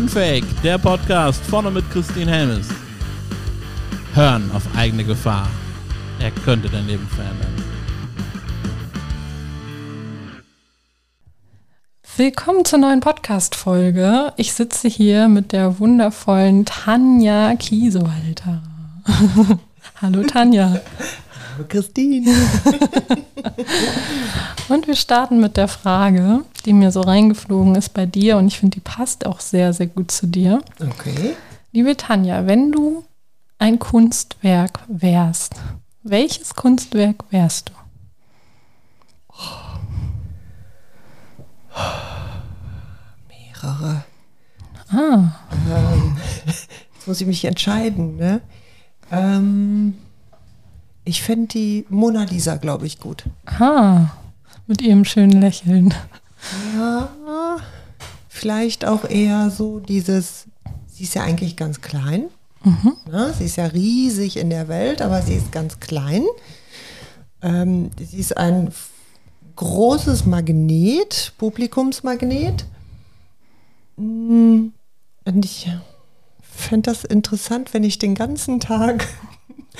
Unfake, der Podcast vorne mit Christine Helmes. Hören auf eigene Gefahr. Er könnte dein Leben verändern. Willkommen zur neuen Podcast-Folge. Ich sitze hier mit der wundervollen Tanja Kiesehalter. Hallo Tanja. Hallo Christine. und wir starten mit der Frage, die mir so reingeflogen ist bei dir und ich finde, die passt auch sehr, sehr gut zu dir. Okay. Liebe Tanja, wenn du ein Kunstwerk wärst, welches Kunstwerk wärst du? Mehrere. Ah. Ähm, jetzt muss ich mich entscheiden. Ne? Ähm, ich finde die Mona Lisa, glaube ich, gut. Ah, mit ihrem schönen Lächeln. Ja, vielleicht auch eher so dieses, sie ist ja eigentlich ganz klein. Mhm. Ja, sie ist ja riesig in der Welt, aber sie ist ganz klein. Ähm, sie ist ein großes Magnet, Publikumsmagnet. Mm, und ich fände das interessant, wenn ich den ganzen Tag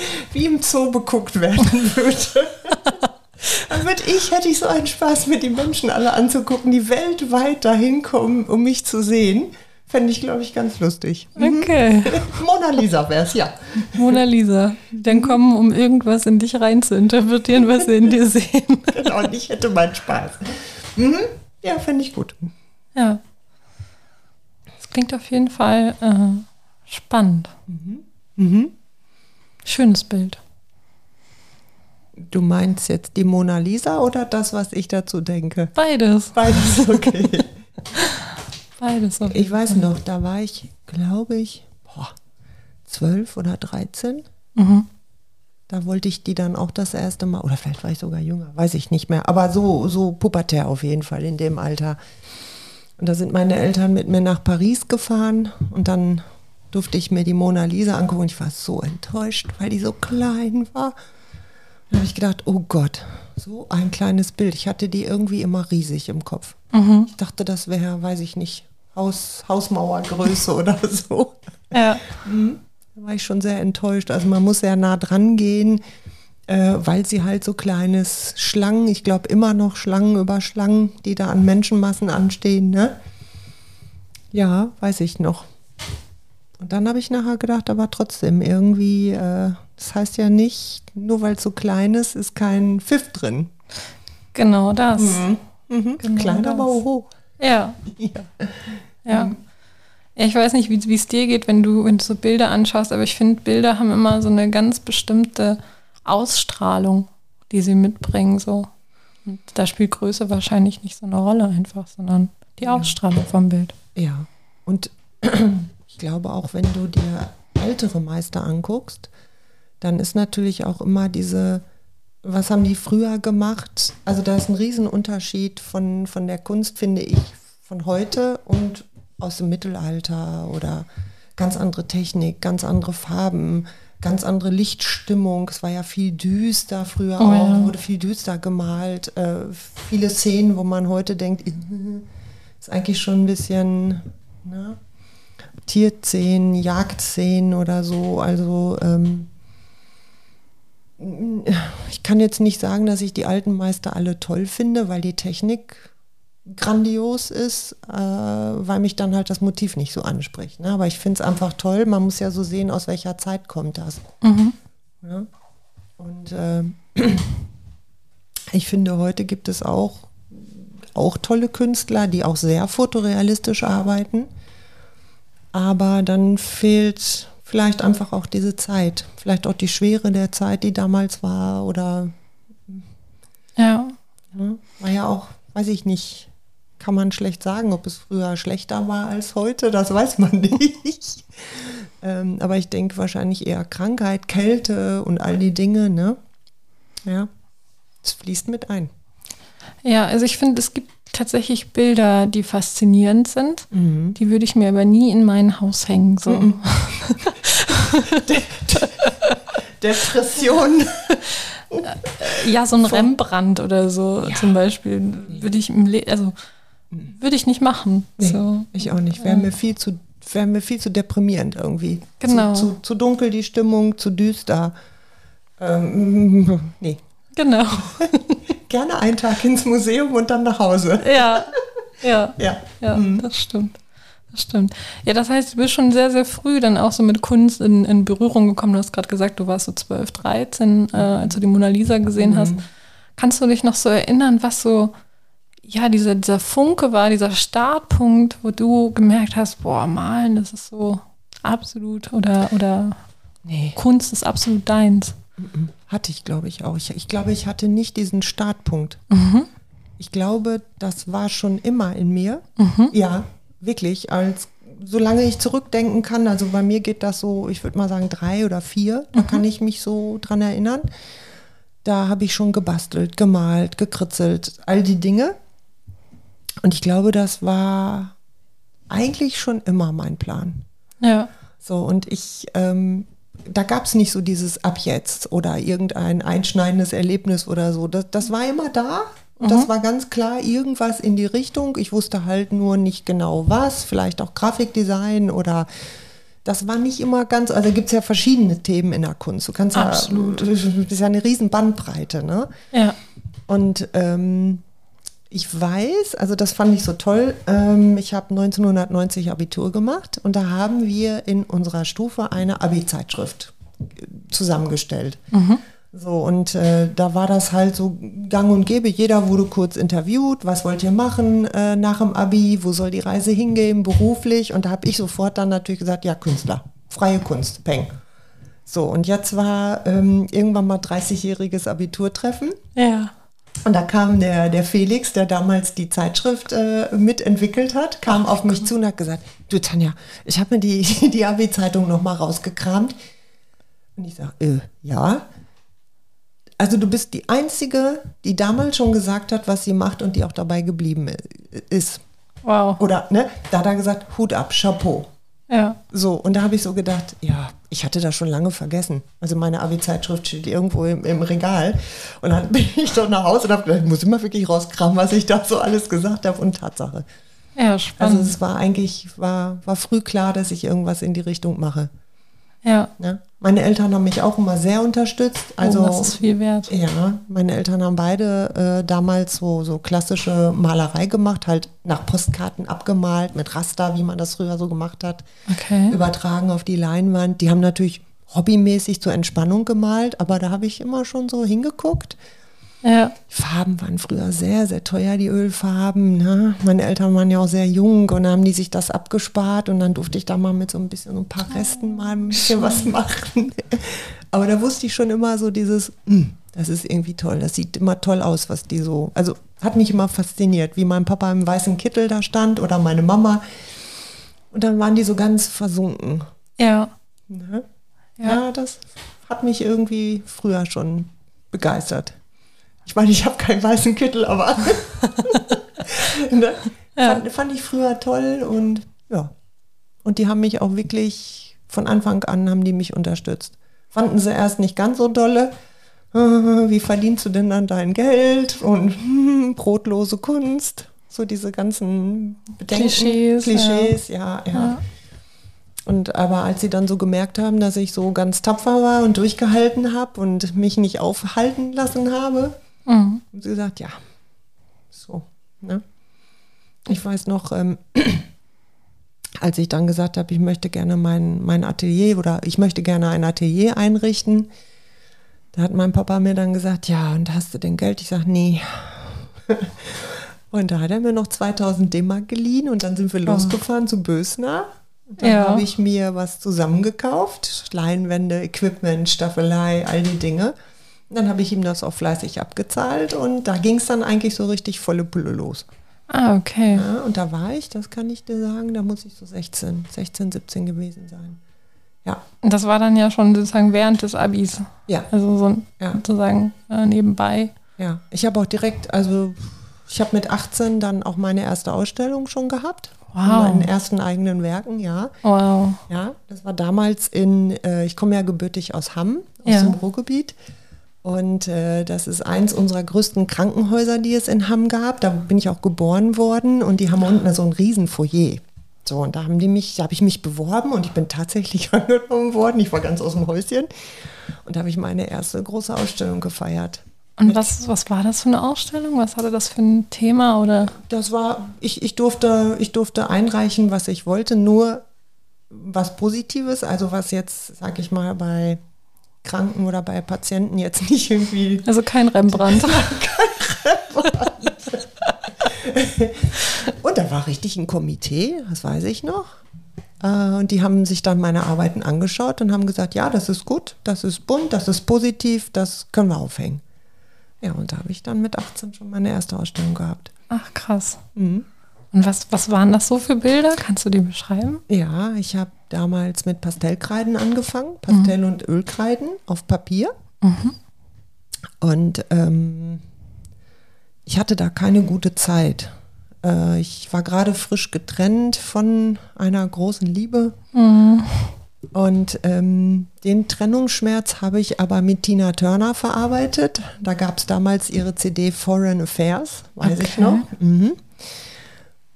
wie im Zoo beguckt werden würde. Dann würde ich, hätte ich so einen Spaß, mir die Menschen alle anzugucken, die weltweit dahin kommen, um mich zu sehen. Fände ich, glaube ich, ganz lustig. Mhm. Okay. Mona Lisa wäre es, ja. Mona Lisa. Dann kommen, um irgendwas in dich rein zu interpretieren, was sie in dir sehen. Genau, und ich hätte meinen Spaß. Mhm. Ja, fände ich gut. Ja. Das klingt auf jeden Fall äh, spannend. Mhm. Mhm. Schönes Bild. Du meinst jetzt die Mona Lisa oder das, was ich dazu denke? Beides. Beides, okay. Beides. Okay. Ich weiß noch, da war ich, glaube ich, zwölf oder dreizehn. Mhm. Da wollte ich die dann auch das erste Mal, oder vielleicht war ich sogar jünger, weiß ich nicht mehr, aber so, so pubertär auf jeden Fall in dem Alter. Und da sind meine Eltern mit mir nach Paris gefahren und dann durfte ich mir die Mona Lisa angucken und ich war so enttäuscht, weil die so klein war. Da habe ich gedacht, oh Gott, so ein kleines Bild. Ich hatte die irgendwie immer riesig im Kopf. Mhm. Ich dachte, das wäre, weiß ich nicht, Haus, Hausmauergröße oder so. Ja. Mhm. Da war ich schon sehr enttäuscht. Also man muss sehr nah dran gehen, äh, weil sie halt so kleines Schlangen, ich glaube immer noch Schlangen über Schlangen, die da an Menschenmassen anstehen, ne? Ja, weiß ich noch. Und dann habe ich nachher gedacht, aber trotzdem irgendwie, äh, das heißt ja nicht, nur weil es so klein ist, ist kein Pfiff drin. Genau das. Mhm. Mhm. Genau klein, das. aber hoch. Ja. ja. ja. Mhm. Ich weiß nicht, wie es dir geht, wenn du, wenn du so Bilder anschaust, aber ich finde, Bilder haben immer so eine ganz bestimmte Ausstrahlung, die sie mitbringen. So. Und da spielt Größe wahrscheinlich nicht so eine Rolle einfach, sondern die Ausstrahlung vom Bild. Ja. Und ich glaube auch, wenn du dir ältere Meister anguckst, dann ist natürlich auch immer diese, was haben die früher gemacht? Also da ist ein Riesenunterschied von, von der Kunst, finde ich, von heute und aus dem Mittelalter oder ganz andere Technik, ganz andere Farben, ganz andere Lichtstimmung. Es war ja viel düster früher oh, auch, ja. wurde viel düster gemalt. Äh, viele Szenen, wo man heute denkt, ist eigentlich schon ein bisschen, ne? Tierszenen, Jagdszenen oder so. Also ähm, ich kann jetzt nicht sagen, dass ich die alten Meister alle toll finde, weil die Technik grandios ist, äh, weil mich dann halt das Motiv nicht so anspricht. Ne? Aber ich finde es einfach toll. Man muss ja so sehen, aus welcher Zeit kommt das. Mhm. Ja? Und äh, ich finde, heute gibt es auch, auch tolle Künstler, die auch sehr fotorealistisch arbeiten. Aber dann fehlt vielleicht einfach auch diese Zeit, vielleicht auch die Schwere der Zeit, die damals war oder ja. ja war ja auch, weiß ich nicht, kann man schlecht sagen, ob es früher schlechter war als heute, das weiß man nicht. ähm, aber ich denke wahrscheinlich eher Krankheit, Kälte und all die Dinge, ne? Ja, es fließt mit ein. Ja, also ich finde, es gibt tatsächlich Bilder, die faszinierend sind. Mhm. Die würde ich mir aber nie in mein Haus hängen. So. Mhm. De Depression. Ja, so ein Von, Rembrandt oder so ja. zum Beispiel würde ich im Le also würde ich nicht machen. Nee, so. Ich auch nicht. Wäre mir viel zu wäre mir viel zu deprimierend irgendwie. Genau. Zu, zu, zu dunkel die Stimmung, zu düster. Ähm, nee. Genau. Gerne einen Tag ins Museum und dann nach Hause. Ja, ja, Ja. ja, Mhm. das stimmt. Das stimmt. Ja, das heißt, du bist schon sehr, sehr früh dann auch so mit Kunst in, in Berührung gekommen. Du hast gerade gesagt, du warst so 12, 13, äh, als du die Mona Lisa gesehen hast. Kannst du dich noch so erinnern, was so, ja, dieser, dieser Funke war, dieser Startpunkt, wo du gemerkt hast, boah, malen, das ist so absolut oder, oder Nee. Kunst ist absolut deins. Hatte ich, glaube ich, auch. Ich, ich glaube, ich hatte nicht diesen Startpunkt. Ich glaube, das war schon immer in mir. Ja, wirklich. Als solange ich zurückdenken kann, also bei mir geht das so, ich würde mal sagen drei oder vier, da kann ich mich so dran erinnern. Da habe ich schon gebastelt, gemalt, gekritzelt, all die Dinge. Und ich glaube, das war eigentlich schon immer mein Plan. Ja. So, und ich, ähm, da gab es nicht so dieses Ab jetzt oder irgendein einschneidendes Erlebnis oder so. Das, das war immer da. Und das war ganz klar irgendwas in die Richtung. Ich wusste halt nur nicht genau was, vielleicht auch Grafikdesign oder das war nicht immer ganz, also gibt es ja verschiedene Themen in der Kunst. Du kannst Absolut. ja, das ist ja eine riesen Bandbreite, ne? Ja. Und ähm, ich weiß, also das fand ich so toll, ähm, ich habe 1990 Abitur gemacht und da haben wir in unserer Stufe eine Abi-Zeitschrift äh, zusammengestellt. So, und äh, da war das halt so gang und gäbe. Jeder wurde kurz interviewt, was wollt ihr machen äh, nach dem Abi, wo soll die Reise hingehen, beruflich. Und da habe ich sofort dann natürlich gesagt, ja, Künstler, freie Kunst, peng. So, und jetzt war ähm, irgendwann mal 30-jähriges Abiturtreffen. Ja. Und da kam der, der Felix, der damals die Zeitschrift äh, mitentwickelt hat, kam auf mich zu und hat gesagt, du Tanja, ich habe mir die, die Abi-Zeitung nochmal rausgekramt. Und ich sage, äh, ja. Also du bist die Einzige, die damals schon gesagt hat, was sie macht und die auch dabei geblieben i- ist. Wow. Oder, ne? Da hat er gesagt, Hut ab, Chapeau. Ja. So, und da habe ich so gedacht, ja, ich hatte das schon lange vergessen. Also meine Abi-Zeitschrift steht irgendwo im, im Regal. Und dann bin ich doch nach Hause und habe gedacht, ich muss immer wirklich rauskramen, was ich da so alles gesagt habe. Und Tatsache. Ja, Also spannend. es war eigentlich, war, war früh klar, dass ich irgendwas in die Richtung mache. Ja. Ne? Meine Eltern haben mich auch immer sehr unterstützt. Also oh, das ist viel wert. ja, meine Eltern haben beide äh, damals so, so klassische Malerei gemacht, halt nach Postkarten abgemalt, mit Raster, wie man das früher so gemacht hat Okay. übertragen auf die Leinwand. Die haben natürlich hobbymäßig zur Entspannung gemalt, aber da habe ich immer schon so hingeguckt. Ja. Die Farben waren früher sehr, sehr teuer, die Ölfarben. Ne? Meine Eltern waren ja auch sehr jung und haben die sich das abgespart und dann durfte ich da mal mit so ein bisschen so ein paar Resten mal ein bisschen was machen. Aber da wusste ich schon immer so dieses, "Hm, das ist irgendwie toll, das sieht immer toll aus, was die so, also hat mich immer fasziniert, wie mein Papa im weißen Kittel da stand oder meine Mama. Und dann waren die so ganz versunken. Ja. Ne? Ja. Ja. das hat mich irgendwie früher schon begeistert. Ich meine, ich habe keinen weißen Kittel, aber ne? Ja. fand, fand ich früher toll und ja. Und die haben mich auch wirklich von Anfang an haben die mich unterstützt. Fanden sie erst nicht ganz so dolle. Äh, Wie verdienst du denn dann dein Geld? Und hm, brotlose Kunst. So diese ganzen Bedenken. Klischees, Klischees, ja, ja. Ja. Und aber als sie dann so gemerkt haben, dass ich so ganz tapfer war und durchgehalten habe und mich nicht aufhalten lassen habe, Mhm. haben sie gesagt, ja, so. Ne? Ich weiß noch, ähm, als ich dann gesagt habe, ich möchte gerne mein, mein Atelier oder ich möchte gerne ein Atelier einrichten, da hat mein Papa mir dann gesagt, ja, und hast du denn Geld? Ich sage, nee. Und da hat er mir noch 2000 D-Mark geliehen und dann sind wir losgefahren zu Bösner. Und dann Ja. habe ich mir was zusammengekauft, Leinwände, Equipment, Staffelei, all die Dinge. Dann habe ich ihm das auch fleißig abgezahlt und da ging es dann eigentlich so richtig volle Pulle los. Ah, okay. Ja, und da war ich, das kann ich dir sagen, da muss ich so 16, 16, 17 gewesen sein. Ja, Und das war dann ja schon sozusagen während des Abis. ja, Also so Ja. sozusagen äh, nebenbei. ja. Ich habe auch direkt, also ich habe mit 18 dann auch meine erste Ausstellung schon gehabt. Wow. Meinen ersten eigenen Werken, ja. Wow. Ja, das war damals in, äh, ich komme ja gebürtig aus Hamm, aus Ja. dem Ruhrgebiet. Und äh, das ist eins unserer größten Krankenhäuser, die es in Hamm gab. Da bin ich auch geboren worden und die haben unten so ein riesen Foyer. So, und da haben die mich, da habe ich mich beworben und ich bin tatsächlich angenommen worden. Ich war ganz aus dem Häuschen. Und da habe ich meine erste große Ausstellung gefeiert. Und was, was war das für eine Ausstellung? Was hatte das für ein Thema? Oder? Das war, ich, ich, durfte, ich durfte einreichen, was ich wollte, nur was Positives, also was jetzt, sag ich mal, bei Kranken oder bei Patienten jetzt nicht irgendwie. Also kein Rembrandt. kein Rembrandt. und da war richtig ein Komitee, das weiß ich noch. Äh, und die haben sich dann meine Arbeiten angeschaut und haben gesagt, ja, das ist gut, das ist bunt, das ist positiv, das können wir aufhängen. Ja, und da habe ich dann mit 18 schon meine erste Ausstellung gehabt. Ach, krass. Mhm. Und was, was waren das so für Bilder? Kannst du die beschreiben? Ja, ich habe damals mit Pastellkreiden angefangen, Pastell- mhm. und Ölkreiden auf Papier. Mhm. Und ähm, ich hatte da keine gute Zeit. Äh, ich war gerade frisch getrennt von einer großen Liebe. Mhm. Und ähm, den Trennungsschmerz habe ich aber mit Tina Turner verarbeitet. Da gab es damals ihre CD Foreign Affairs, weiß okay. ich noch. Mhm.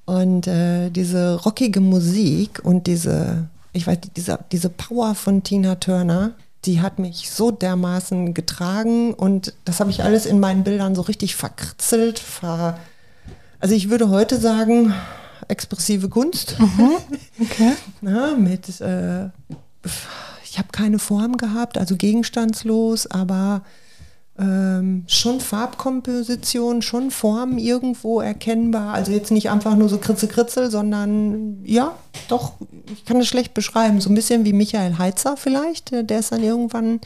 Und äh, diese rockige Musik und diese, ich weiß, diese, diese Power von Tina Turner, die hat mich so dermaßen getragen und das habe ich alles in meinen Bildern so richtig verkritzelt. Ver also ich würde heute sagen, expressive Kunst. Mhm. Okay. Na, mit, äh, ich habe keine Form gehabt, also gegenstandslos, aber ähm, schon Farbkomposition, schon Form irgendwo erkennbar. Also jetzt nicht einfach nur so kritzel-kritzel, sondern ja, doch, ich kann es schlecht beschreiben. So ein bisschen wie Michael Heitzer vielleicht. Der ist dann irgendwann,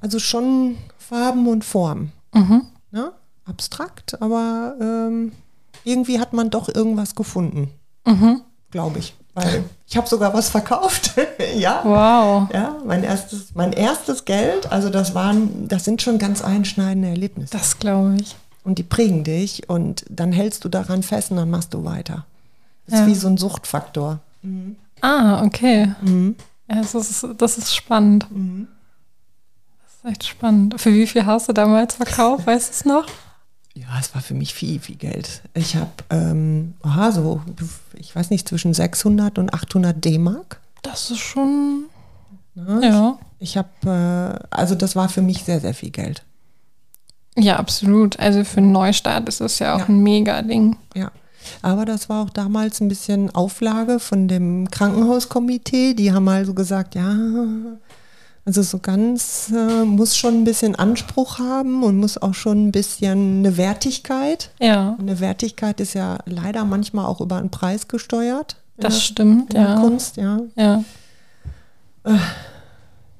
also schon Farben und Form. Mhm. Ne? Abstrakt, aber ähm, irgendwie hat man doch irgendwas gefunden. Mhm. Glaube ich. Weil ich habe sogar was verkauft. ja. Wow. Ja, mein erstes, mein erstes Geld, also das waren, das sind schon ganz einschneidende Erlebnisse. Das glaube ich. Und die prägen dich und dann hältst du daran fest und dann machst du weiter. Das ja. ist wie so ein Suchtfaktor. Mhm. Ah, okay. Mhm. Ja, das, ist, das ist spannend. Mhm. Das ist echt spannend. Für wie viel hast du damals verkauft? Weißt du es noch? Ja, es war für mich viel, viel Geld. Ich habe, ähm, aha, so, ich weiß nicht, zwischen 600 und 800 D-Mark. Das ist schon, ja. ja. Ich, ich habe, äh, also das war für mich sehr, sehr viel Geld. Ja, absolut. Also für einen Neustart ist das ja auch ja. ein Mega-Ding. Ja. Aber das war auch damals ein bisschen Auflage von dem Krankenhauskomitee. Die haben also gesagt, ja, also so ganz äh, muss schon ein bisschen Anspruch haben und muss auch schon ein bisschen eine Wertigkeit. Ja. Eine Wertigkeit ist ja leider manchmal auch über einen Preis gesteuert. Das der, stimmt, in ja. Kunst, ja. Ja. Äh,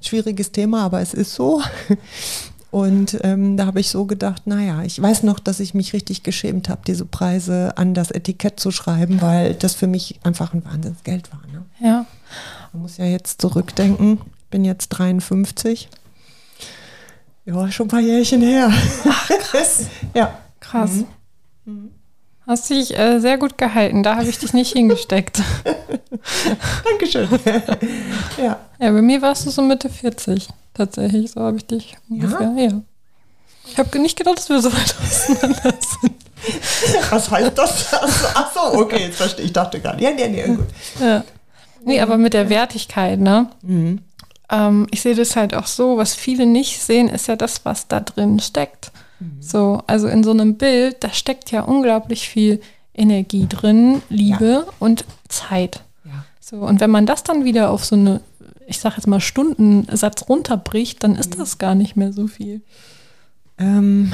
schwieriges Thema, aber es ist so. Und ähm, da habe ich so gedacht, naja, ich weiß noch, dass ich mich richtig geschämt habe, diese Preise an das Etikett zu schreiben, weil das für mich einfach ein Wahnsinnsgeld war. Ne? Ja. Man muss ja jetzt zurückdenken bin jetzt 53. Ja, schon ein paar Jährchen her. Ach, krass. ja. Krass. Mhm. mhm. Hast dich äh, sehr gut gehalten. Da habe ich dich nicht hingesteckt. Dankeschön. ja. Ja, bei mir warst du so Mitte 40. Tatsächlich, so habe ich dich ungefähr. Ja. ja. Ich habe nicht gedacht, dass wir so weit auseinander sind. Was heißt das? Ach so, okay, jetzt verstehe ich. Ich dachte gerade. Ja, nee, nee, gut. Ja. Nee, aber mit der Wertigkeit, ne? Mhm ähm, ich sehe das halt auch so, was viele nicht sehen, ist ja das, was da drin steckt. Mhm. So, also in so einem Bild, da steckt ja unglaublich viel Energie drin, Liebe ja. und Zeit. Ja. So, und wenn man das dann wieder auf so eine, ich sag jetzt mal, Stundensatz runterbricht, dann ist mhm. das gar nicht mehr so viel. Ähm,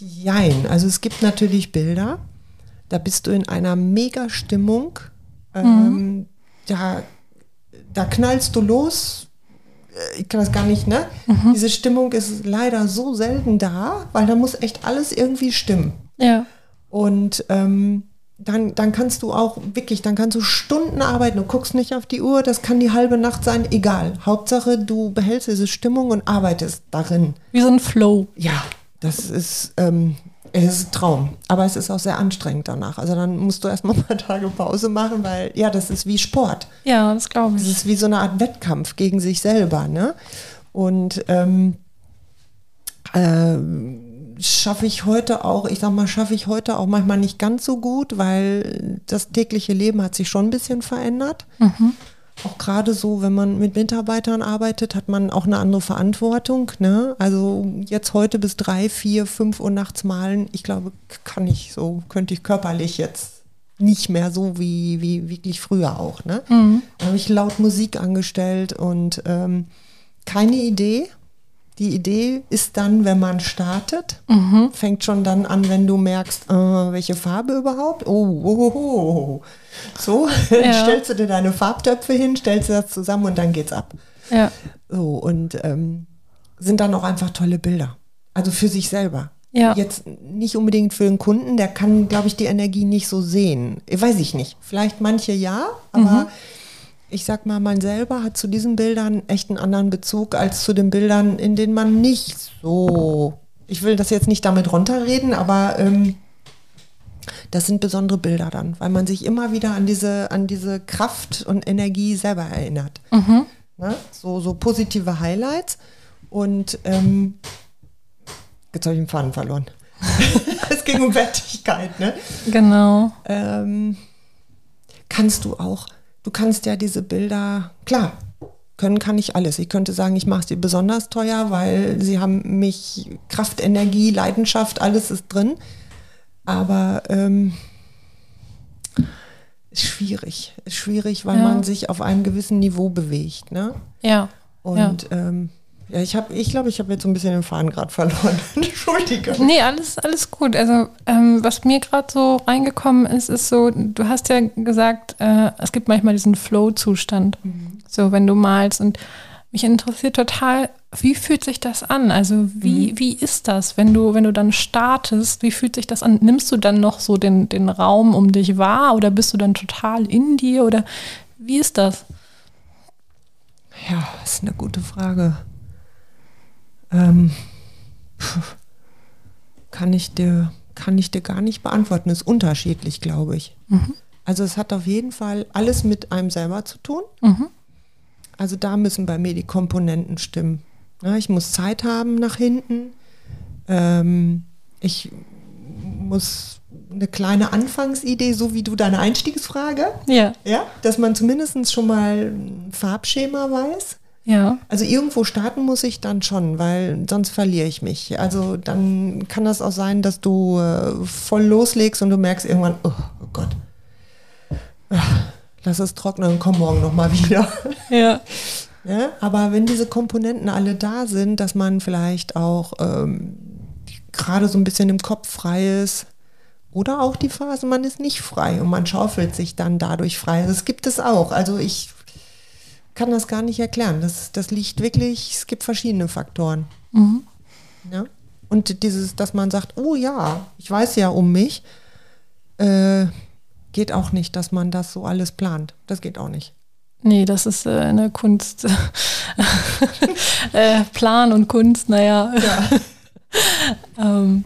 jein. Also es gibt natürlich Bilder, da bist du in einer Mega-Stimmung. Mhm. Ähm, mhm. Da da knallst du los. Äh, ich kann das gar nicht, ne? Mhm. Diese Stimmung ist leider so selten da, weil da muss echt alles irgendwie stimmen. Ja. Und ähm, dann, dann kannst du auch wirklich, dann kannst du Stunden arbeiten, du guckst nicht auf die Uhr, das kann die halbe Nacht sein, egal. Hauptsache, du behältst diese Stimmung und arbeitest darin. Wie so ein Flow. Ja, das ist, ähm, es ist ein Traum, aber es ist auch sehr anstrengend danach. Also dann musst du erstmal ein paar Tage Pause machen, weil ja, das ist wie Sport. Ja, das glaube ich. Das ist wie so eine Art Wettkampf gegen sich selber. Ne? Und ähm, äh, schaffe ich heute auch, ich sag mal, schaffe ich heute auch manchmal nicht ganz so gut, weil das tägliche Leben hat sich schon ein bisschen verändert. Mhm. Auch gerade so, wenn man mit Mitarbeitern arbeitet, hat man auch eine andere Verantwortung. Ne? Also jetzt heute bis drei, vier, fünf Uhr nachts malen, ich glaube, kann ich so, könnte ich körperlich jetzt nicht mehr so wie, wie wirklich früher auch. Ne? Mhm. Da habe ich laut Musik angestellt und ähm, keine Idee, die Idee ist dann, wenn man startet, mhm. fängt schon dann an, wenn du merkst, äh, welche Farbe überhaupt. Oh, oh, oh, oh. So, ja. stellst du dir deine Farbtöpfe hin, stellst du das zusammen und dann geht's ab. Ja. So, und ähm, sind dann auch einfach tolle Bilder. Also für sich selber. Ja. Jetzt nicht unbedingt für den Kunden, der kann, glaube ich, die Energie nicht so sehen. Weiß ich nicht. Vielleicht manche ja, aber mhm ich sag mal, man selber hat zu diesen Bildern echt einen anderen Bezug als zu den Bildern, in denen man nicht so, ich will das jetzt nicht damit runterreden, aber ähm, das sind besondere Bilder dann, weil man sich immer wieder an diese, an diese Kraft und Energie selber erinnert. Mhm. Ne? So, so positive Highlights und ähm, jetzt habe ich den Faden verloren. es ging um Wertigkeit, ne? Genau. Ähm, kannst du auch du kannst ja diese Bilder, klar, können kann ich alles. Ich könnte sagen, ich mache sie besonders teuer, weil sie haben mich Kraft, Energie, Leidenschaft, alles ist drin. Aber ähm, ist schwierig. Ist schwierig, weil ja. man sich auf einem gewissen Niveau bewegt. Ne? Ja. Und ja. Ähm, ja, ich habe, ich glaube, ich habe jetzt so ein bisschen den Faden gerade verloren. Entschuldige. Nee, alles, alles gut. Also ähm, was mir gerade so reingekommen ist, ist so, du hast ja gesagt, äh, es gibt manchmal diesen Flow-Zustand. Mhm. So, wenn du malst. Und mich interessiert total, wie fühlt sich das an? Also wie, mhm. wie ist das, wenn du, wenn du dann startest, wie fühlt sich das an? Nimmst du dann noch so den, den Raum um dich wahr oder bist du dann total in dir? Oder wie ist das? Ja, das ist eine gute Frage. Ähm, kann ich dir kann ich dir gar nicht beantworten. Ist unterschiedlich, glaube ich. Mhm. Also es hat auf jeden Fall alles mit einem selber zu tun. Mhm. Also da müssen bei mir die Komponenten stimmen. Ja, ich muss Zeit haben nach hinten. Ähm, ich muss eine kleine Anfangsidee, so wie du deine Einstiegsfrage. Ja. Ja, dass man zumindest schon mal ein Farbschema weiß. Ja. Also irgendwo starten muss ich dann schon, weil sonst verliere ich mich. Also dann kann das auch sein, dass du äh, voll loslegst und du merkst irgendwann, oh, oh Gott, Ach, lass es trocknen und komm morgen nochmal wieder. Ja. ja. Aber wenn diese Komponenten alle da sind, dass man vielleicht auch ähm, gerade so ein bisschen im Kopf frei ist, oder auch die Phase, man ist nicht frei und man schaufelt sich dann dadurch frei. Das gibt es auch. Also ich kann das gar nicht erklären. Das, das liegt wirklich, es gibt verschiedene Faktoren. Mhm. Ja? Und dieses, dass man sagt, oh ja, ich weiß ja um mich, äh, geht auch nicht, dass man das so alles plant. Das geht auch nicht. Nee, das ist äh, eine Kunst. äh, Plan und Kunst, naja. Ja. ähm,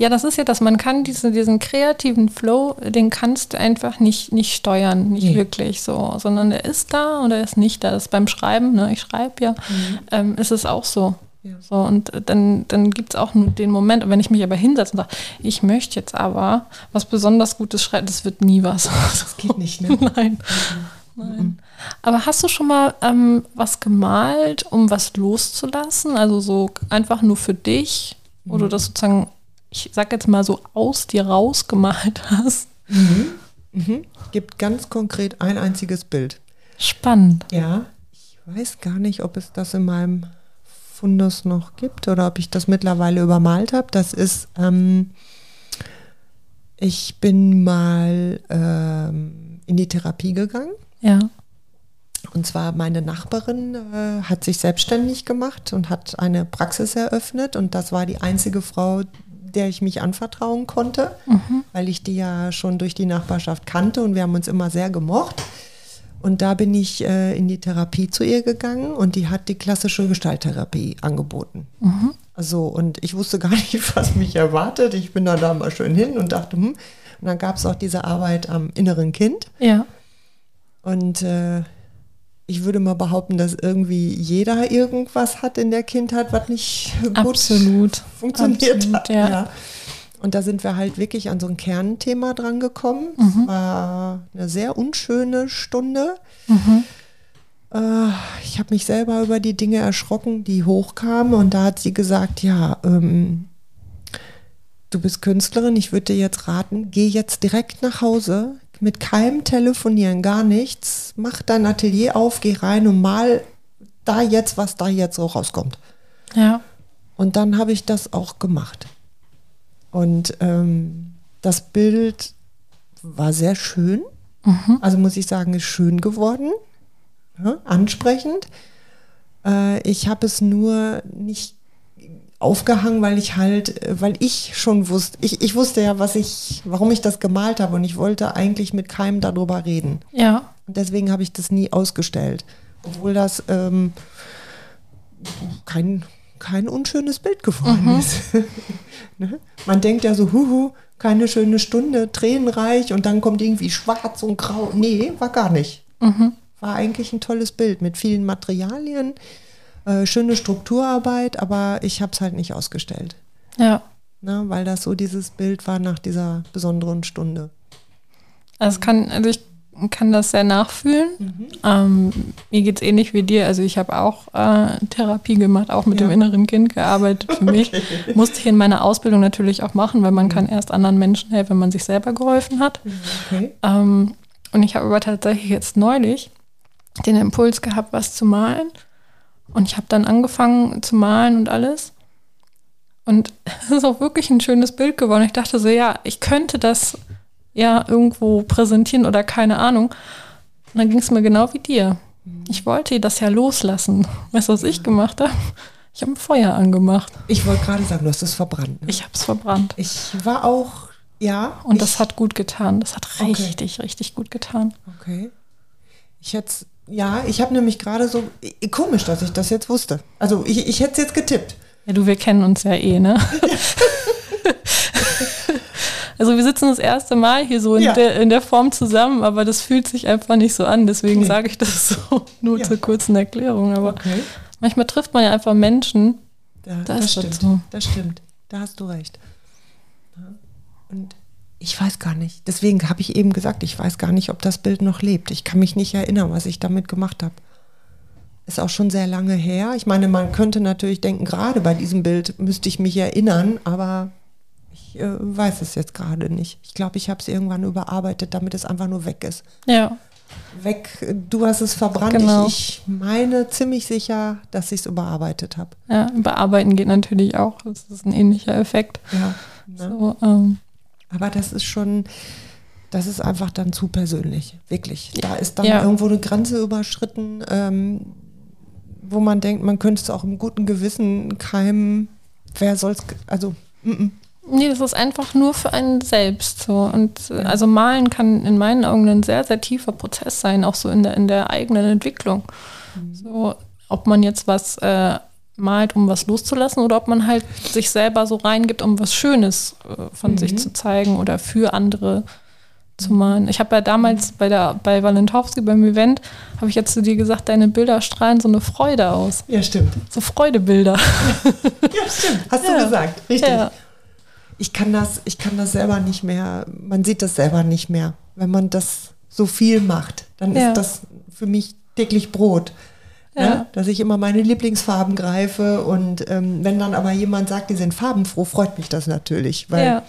ja, das ist ja das. Man kann diese, diesen kreativen Flow, den kannst du einfach nicht, nicht steuern, nicht nee. wirklich so, sondern er ist da oder er ist nicht da. Das ist beim Schreiben, ne? ich schreibe ja, mhm. ähm, ist es auch so. Ja. So, und dann, dann gibt es auch den Moment, wenn ich mich aber hinsetze und sage, ich möchte jetzt aber was besonders Gutes schreiben, das wird nie was. Das geht nicht, ne? Nein. Mhm. Nein. Mhm. Aber hast du schon mal ähm, was gemalt, um was loszulassen? Also so einfach nur für dich? Mhm. Oder das sozusagen ich sag jetzt mal so, aus dir rausgemalt hast. Mhm. Mhm. Gibt ganz konkret ein einziges Bild. Spannend. Ja, ich weiß gar nicht, ob es das in meinem Fundus noch gibt oder ob ich das mittlerweile übermalt habe. Das ist, ähm, ich bin mal ähm, in die Therapie gegangen. Ja. Und zwar meine Nachbarin äh, hat sich selbstständig gemacht und hat eine Praxis eröffnet und das war die einzige Frau, der ich mich anvertrauen konnte, mhm. weil ich die ja schon durch die Nachbarschaft kannte und wir haben uns immer sehr gemocht. Und da bin ich äh, in die Therapie zu ihr gegangen und die hat die klassische Gestalttherapie angeboten. Mhm. Also, und ich wusste gar nicht, was mich erwartet. Ich bin dann da mal schön hin und dachte, hm. Und dann gab es auch diese Arbeit am inneren Kind. Ja. Und äh, ich würde mal behaupten, dass irgendwie jeder irgendwas hat in der Kindheit, was nicht gut Absolut. funktioniert Absolut, hat. ja. Und da sind wir halt wirklich an so ein Kernthema dran gekommen. Mhm. Es war eine sehr unschöne Stunde. Mhm. Äh, ich habe mich selber über die Dinge erschrocken, die hochkamen. Und da hat sie gesagt, ja, ähm, du bist Künstlerin, ich würde dir jetzt raten, geh jetzt direkt nach Hause, mit keinem telefonieren, gar nichts. Mach dein Atelier auf, geh rein und mal da jetzt, was da jetzt so rauskommt. Ja. Und dann habe ich das auch gemacht. Und ähm, das Bild war sehr schön. Also muss ich sagen, ist schön geworden. Ja, ansprechend. Äh, ich habe es nur nicht aufgehangen, weil ich halt, äh, weil ich schon wusste, ich, ich wusste ja, was ich, warum ich das gemalt habe und ich wollte eigentlich mit keinem darüber reden. Ja. Und deswegen habe ich das nie ausgestellt. Obwohl das ähm, kein, kein unschönes Bild geworden ist. ne? Man denkt ja so, huhu, keine schöne Stunde, tränenreich und dann kommt irgendwie schwarz und grau. Nee, war gar nicht. War eigentlich ein tolles Bild mit vielen Materialien, äh, schöne Strukturarbeit, aber ich habe es halt nicht ausgestellt. Ja. Ne? Weil das so dieses Bild war nach dieser besonderen Stunde. Also, kann, also ich kann das sehr nachfühlen. Mhm. Ähm, mir geht es ähnlich wie dir. Also ich habe auch äh, Therapie gemacht, auch mit Ja. dem inneren Kind gearbeitet für mich. Musste ich in meiner Ausbildung natürlich auch machen, weil man kann erst anderen Menschen helfen, wenn man sich selber geholfen hat. Okay. Ähm, und ich habe aber tatsächlich jetzt neulich den Impuls gehabt, was zu malen. Und ich habe dann angefangen zu malen und alles. Und es ist auch wirklich ein schönes Bild geworden. Ich dachte so, ja, ich könnte das ja irgendwo präsentieren oder keine Ahnung. Und dann ging es mir genau wie dir. Ich wollte das ja loslassen. Weißt du, was ich gemacht habe? Ich habe ein Feuer angemacht. Ich wollte gerade sagen, du hast es verbrannt. Ne? Ich habe es verbrannt. Ich war auch, ja. Und das hat gut getan. Das hat Okay. richtig, richtig gut getan. Okay. Ich hätte ja, ich habe nämlich gerade so, komisch, dass ich das jetzt wusste. Also ich, ich hätte es jetzt getippt. Ja, du, wir kennen uns ja eh, ne? also wir sitzen das erste Mal hier so in, Ja. der, in der Form zusammen, aber das fühlt sich einfach nicht so an. Deswegen Nee. sage ich das so nur Ja. zur kurzen Erklärung. Aber Okay. manchmal trifft man ja einfach Menschen. Da, Das das, stimmt. so. Das stimmt. Da hast du recht. Ich weiß gar nicht. Deswegen habe ich eben gesagt, ich weiß gar nicht, ob das Bild noch lebt. Ich kann mich nicht erinnern, was ich damit gemacht habe. Ist auch schon sehr lange her. Ich meine, man könnte natürlich denken, gerade bei diesem Bild müsste ich mich erinnern, aber ich äh, weiß es jetzt gerade nicht. Ich glaube, ich habe es irgendwann überarbeitet, damit es einfach nur weg ist. Ja, Weg, du hast es verbrannt. Genau. Ich, ich meine ziemlich sicher, dass ich es überarbeitet habe. ja, überarbeiten geht natürlich auch. Das ist ein ähnlicher Effekt. Ja. Ne? So, ähm, Aber das ist schon, das ist einfach dann zu persönlich, wirklich. Da ist dann Ja. irgendwo eine Grenze überschritten, ähm, wo man denkt, man könnte es auch im guten Gewissen keinem, wer soll's, ge- also, mm, mm. Nee, das ist einfach nur für einen selbst so. Und äh, also malen kann in meinen Augen ein sehr, sehr tiefer Prozess sein, auch so in der, in der eigenen Entwicklung. So, ob man jetzt was äh, malt, um was loszulassen, oder ob man halt sich selber so reingibt, um was Schönes äh, von sich zu zeigen oder für andere zu malen. Ich habe ja damals bei der bei Walentowski beim Event, habe ich jetzt zu dir gesagt, deine Bilder strahlen so eine Freude aus. ja, stimmt. So Freudebilder. Ja, stimmt. Hast Ja. du gesagt, richtig. Ja. Ich kann das, ich kann das selber nicht mehr, man sieht das selber nicht mehr. Wenn man das so viel macht, dann Ja. ist das für mich täglich Brot. Ja. Ja, dass ich immer meine Lieblingsfarben greife und ähm, wenn dann aber jemand sagt, die sind farbenfroh, freut mich das natürlich, weil ja.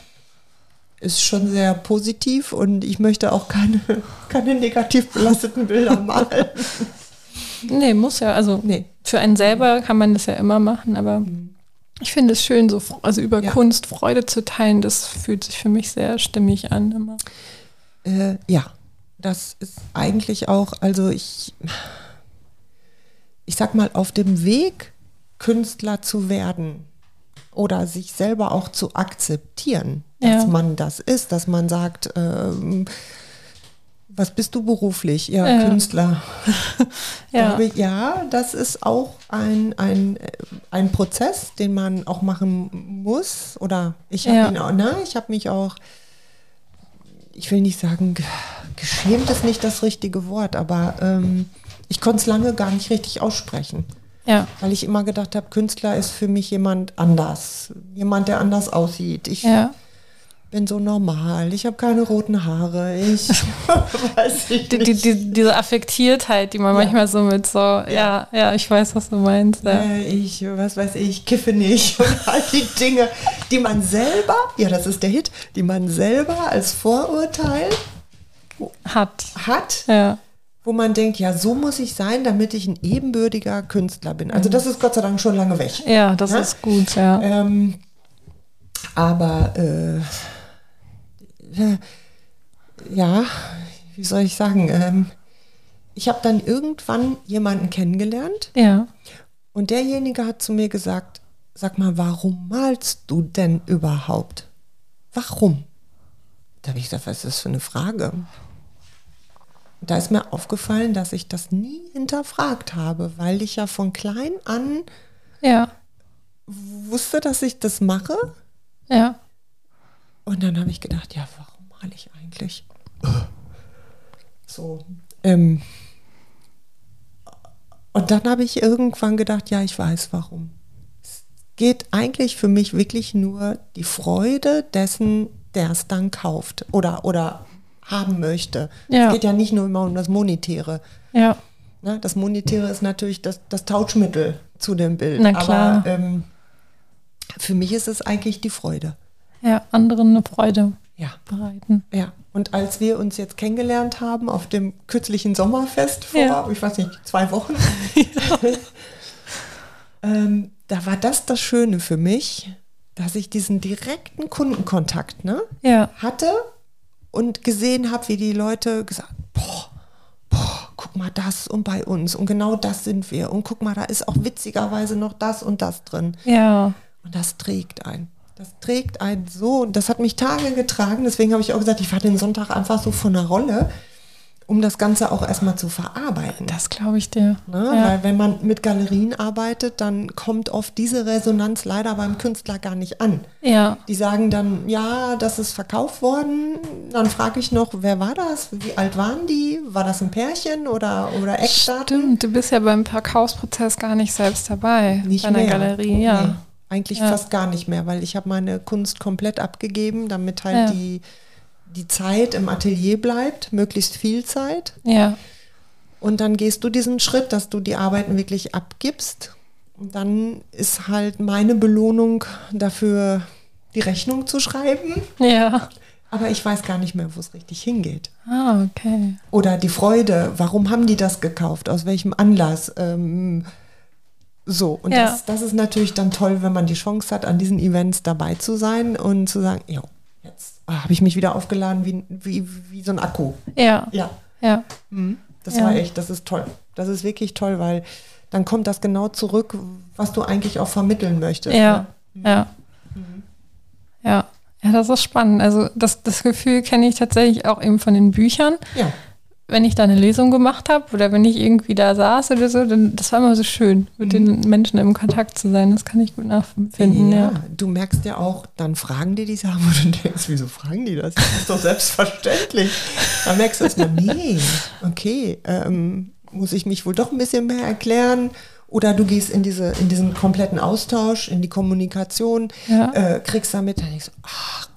ist schon sehr positiv und ich möchte auch keine, keine negativ belasteten Bilder malen. Nee, muss ja. Also Nee. für einen selber kann man das ja immer machen, aber ich finde es schön, so also über Ja. Kunst Freude zu teilen. Das fühlt sich für mich sehr stimmig an immer. Äh, ja, das ist eigentlich auch, also ich, ich sag mal, auf dem Weg, Künstler zu werden oder sich selber auch zu akzeptieren, dass Ja. man das ist, dass man sagt, ähm, was bist du beruflich? Ja, Ja. Künstler. Ja. Glaube ja, das ist auch ein, ein, ein Prozess, den man auch machen muss. Oder ich habe Ja. ihn auch, ne, ich habe mich auch, ich will nicht sagen, ge- geschämt ist nicht das richtige Wort, aber ähm, Ich konnte es lange gar nicht richtig aussprechen. Ja. Weil ich immer gedacht habe, Künstler ist für mich jemand anders. Jemand, der anders aussieht. Ich Ja. bin so normal. Ich habe keine roten Haare. Ich weiß ich Die, nicht. die, die, diese Affektiertheit, die man Ja. manchmal so mit so, ja, ja, ich weiß, was du meinst. Ich, was weiß ich, kiffe nicht und all die Dinge, die man selber, ja, das ist der Hit, die man selber als Vorurteil Hat. hat, Ja. Wo man denkt, ja, so muss ich sein, damit ich ein ebenbürtiger Künstler bin. Also das ist Gott sei Dank schon lange weg. Ja, das Ja? ist gut, ja. Ähm, aber äh, äh, ja, wie soll ich sagen? Ähm, ich habe dann irgendwann jemanden kennengelernt Ja. und derjenige hat zu mir gesagt, sag mal, warum malst du denn überhaupt? Warum? Da habe ich gesagt, was ist das für eine Frage? Und Da ist mir aufgefallen, dass ich das nie hinterfragt habe, weil ich ja von klein an Ja. wusste, dass ich das mache. Ja. Und dann habe ich gedacht, ja, warum male ich eigentlich? So. Ähm, und dann habe ich irgendwann gedacht, ja, ich weiß warum. Es geht eigentlich für mich wirklich nur die Freude dessen, der es dann kauft oder, oder haben möchte. Ja. Es geht ja nicht nur immer um das Monetäre. Ja. Ne? Das Monetäre ist natürlich das, das Tauschmittel zu dem Bild. Na klar. Aber ähm, für mich ist es eigentlich die Freude. Ja. Anderen eine Freude Ja. bereiten. Ja, und als wir uns jetzt kennengelernt haben auf dem kürzlichen Sommerfest vor, Ja. ich weiß nicht, zwei Wochen, ähm, da war das das Schöne für mich, dass ich diesen direkten Kundenkontakt ne, Ja. hatte und gesehen habe, wie die Leute gesagt boah, boah, guck mal das und bei uns und genau das sind wir und guck mal, da ist auch witzigerweise noch das und das drin. Ja. Und das trägt einen. Das trägt einen so. Und das hat mich Tage getragen. Deswegen habe ich auch gesagt, ich fahre den Sonntag einfach so von der Rolle, um das Ganze auch erstmal zu verarbeiten. Das glaube ich dir. Ne? Ja. Weil wenn man mit Galerien arbeitet, dann kommt oft diese Resonanz leider beim Künstler gar nicht an. ja. Die sagen dann, ja, das ist verkauft worden. Dann frage ich noch, wer war das? Wie alt waren die? War das ein Pärchen oder, oder Eckdaten? Stimmt, du bist ja beim Verkaufsprozess gar nicht selbst dabei. Nicht bei mehr. Galerie, ja. Nee, eigentlich Ja. fast gar nicht mehr, weil ich habe meine Kunst komplett abgegeben, damit halt die, die Zeit im Atelier bleibt, möglichst viel Zeit. Ja. Und dann gehst du diesen Schritt, dass du die Arbeiten wirklich abgibst. Und dann ist halt meine Belohnung dafür, die Rechnung zu schreiben. Ja. Aber ich weiß gar nicht mehr, wo es richtig hingeht. Ah, okay. Oder die Freude, warum haben die das gekauft? Aus welchem Anlass? Ähm, so, und Ja. das, das ist natürlich dann toll, wenn man die Chance hat, an diesen Events dabei zu sein und zu sagen, ah, habe ich mich wieder aufgeladen wie, wie, wie so ein Akku. Ja. Ja, Ja. das Ja. war echt, das ist toll. Das ist wirklich toll, weil dann kommt das genau zurück, was du eigentlich auch vermitteln möchtest. Ja. Ne? Ja. Ja. Ja, das ist spannend. Also das, das Gefühl kenne ich tatsächlich auch eben von den Büchern. Ja. Wenn ich da eine Lesung gemacht habe oder wenn ich irgendwie da saß oder so, dann das war immer so schön, mit den Menschen im Kontakt zu sein. Das kann ich gut nachempfinden. Ja. du merkst ja auch, dann fragen die dich, wo du denkst, wieso fragen die das? Das ist doch selbstverständlich. Dann merkst du erstmal, nee, okay, ähm, muss ich mich wohl doch ein bisschen mehr erklären? Oder du gehst in, diese, in diesen kompletten Austausch, in die Kommunikation, Ja. äh, kriegst damit, dann denkst du, ach,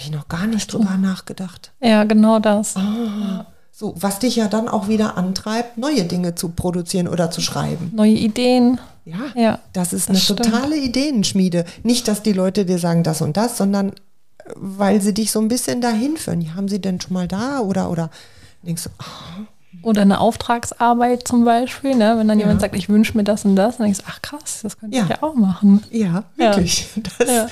habe ich noch gar nicht drüber nachgedacht. ja, genau das. Ah, so, was dich ja dann auch wieder antreibt, neue Dinge zu produzieren oder zu schreiben. Neue Ideen. Ja, Ja. das ist das eine stimmt. totale Ideenschmiede. Nicht, dass die Leute dir sagen das und das, sondern äh, weil sie dich so ein bisschen dahin führen. Ja, haben sie denn schon mal da oder oder denkst du, ah, Oder eine Auftragsarbeit zum Beispiel, ne? wenn dann Ja. jemand sagt, ich wünsche mir das und das, dann denkst du, ach krass, das könnte Ja. ich ja auch machen. ja, Ja. wirklich. Das, Ja.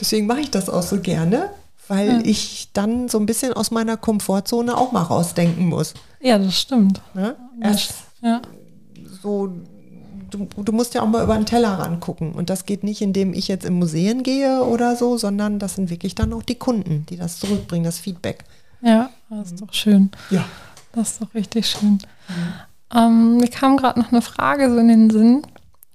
Deswegen mache ich das auch so gerne, weil Ja. ich dann so ein bisschen aus meiner Komfortzone auch mal rausdenken muss. Ja, das stimmt. Ne? Erst Ja. so, du, du musst ja auch mal über den Teller rangucken. Und das geht nicht, indem ich jetzt in Museen gehe oder so, sondern das sind wirklich dann auch die Kunden, die das zurückbringen, das Feedback. ja, das ist doch schön. Ja. Das ist doch richtig schön. Ähm, mir kam gerade noch eine Frage so in den Sinn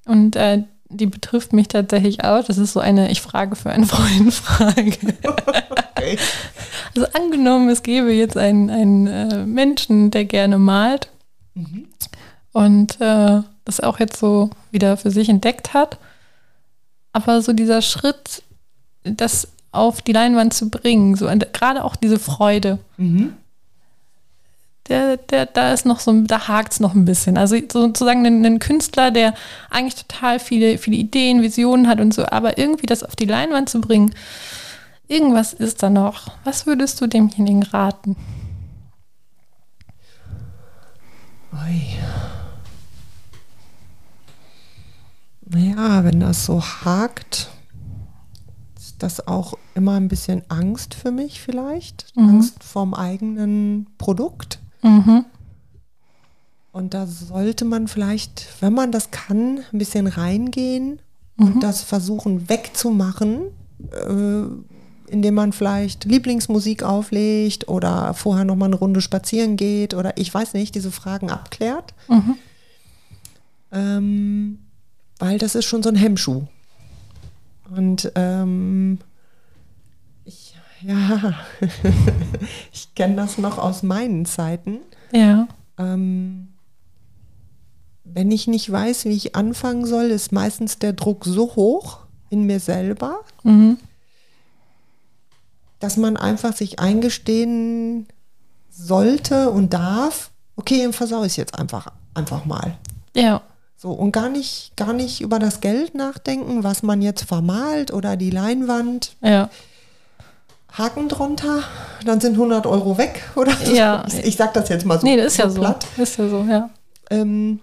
und äh, die betrifft mich tatsächlich auch. Das ist so eine Ich frage für eine Freundin Frage. Okay. Also angenommen, es gäbe jetzt einen, einen äh, Menschen, der gerne malt Mhm. Und äh, das auch jetzt so wieder für sich entdeckt hat. Aber so dieser Schritt, das auf die Leinwand zu bringen, so gerade auch diese Freude, mhm. Der, der, da ist noch so, da hakt es noch ein bisschen. Also sozusagen ein, ein, Künstler, der eigentlich total viele, viele Ideen, Visionen hat und so, aber irgendwie das auf die Leinwand zu bringen, irgendwas ist da noch. Was würdest du demjenigen raten? Oi. Naja, wenn das so hakt, ist das auch immer ein bisschen Angst für mich vielleicht. Mhm. Angst vorm eigenen Produkt. Mhm. Und da sollte man vielleicht, wenn man das kann, ein bisschen reingehen mhm. und das versuchen wegzumachen, äh, indem man vielleicht Lieblingsmusik auflegt oder vorher noch mal eine Runde spazieren geht oder ich weiß nicht, diese Fragen abklärt. Mhm. Ähm, weil das ist schon so ein Hemmschuh. Und ähm, ja, ich kenne das noch aus meinen Zeiten. Ja. Ähm, wenn ich nicht weiß, wie ich anfangen soll, ist meistens der Druck so hoch in mir selber, mhm. dass man einfach sich eingestehen sollte und darf, okay, dann versau ich es jetzt einfach, einfach mal. Ja. So, und gar nicht, gar nicht über das Geld nachdenken, was man jetzt vermalt oder die Leinwand. Ja. Haken drunter, dann sind 100 Euro weg oder so. Ja. Ich sag das jetzt mal so. Nee, das ist so ja platt. so. Ist ja so, ja. Ähm,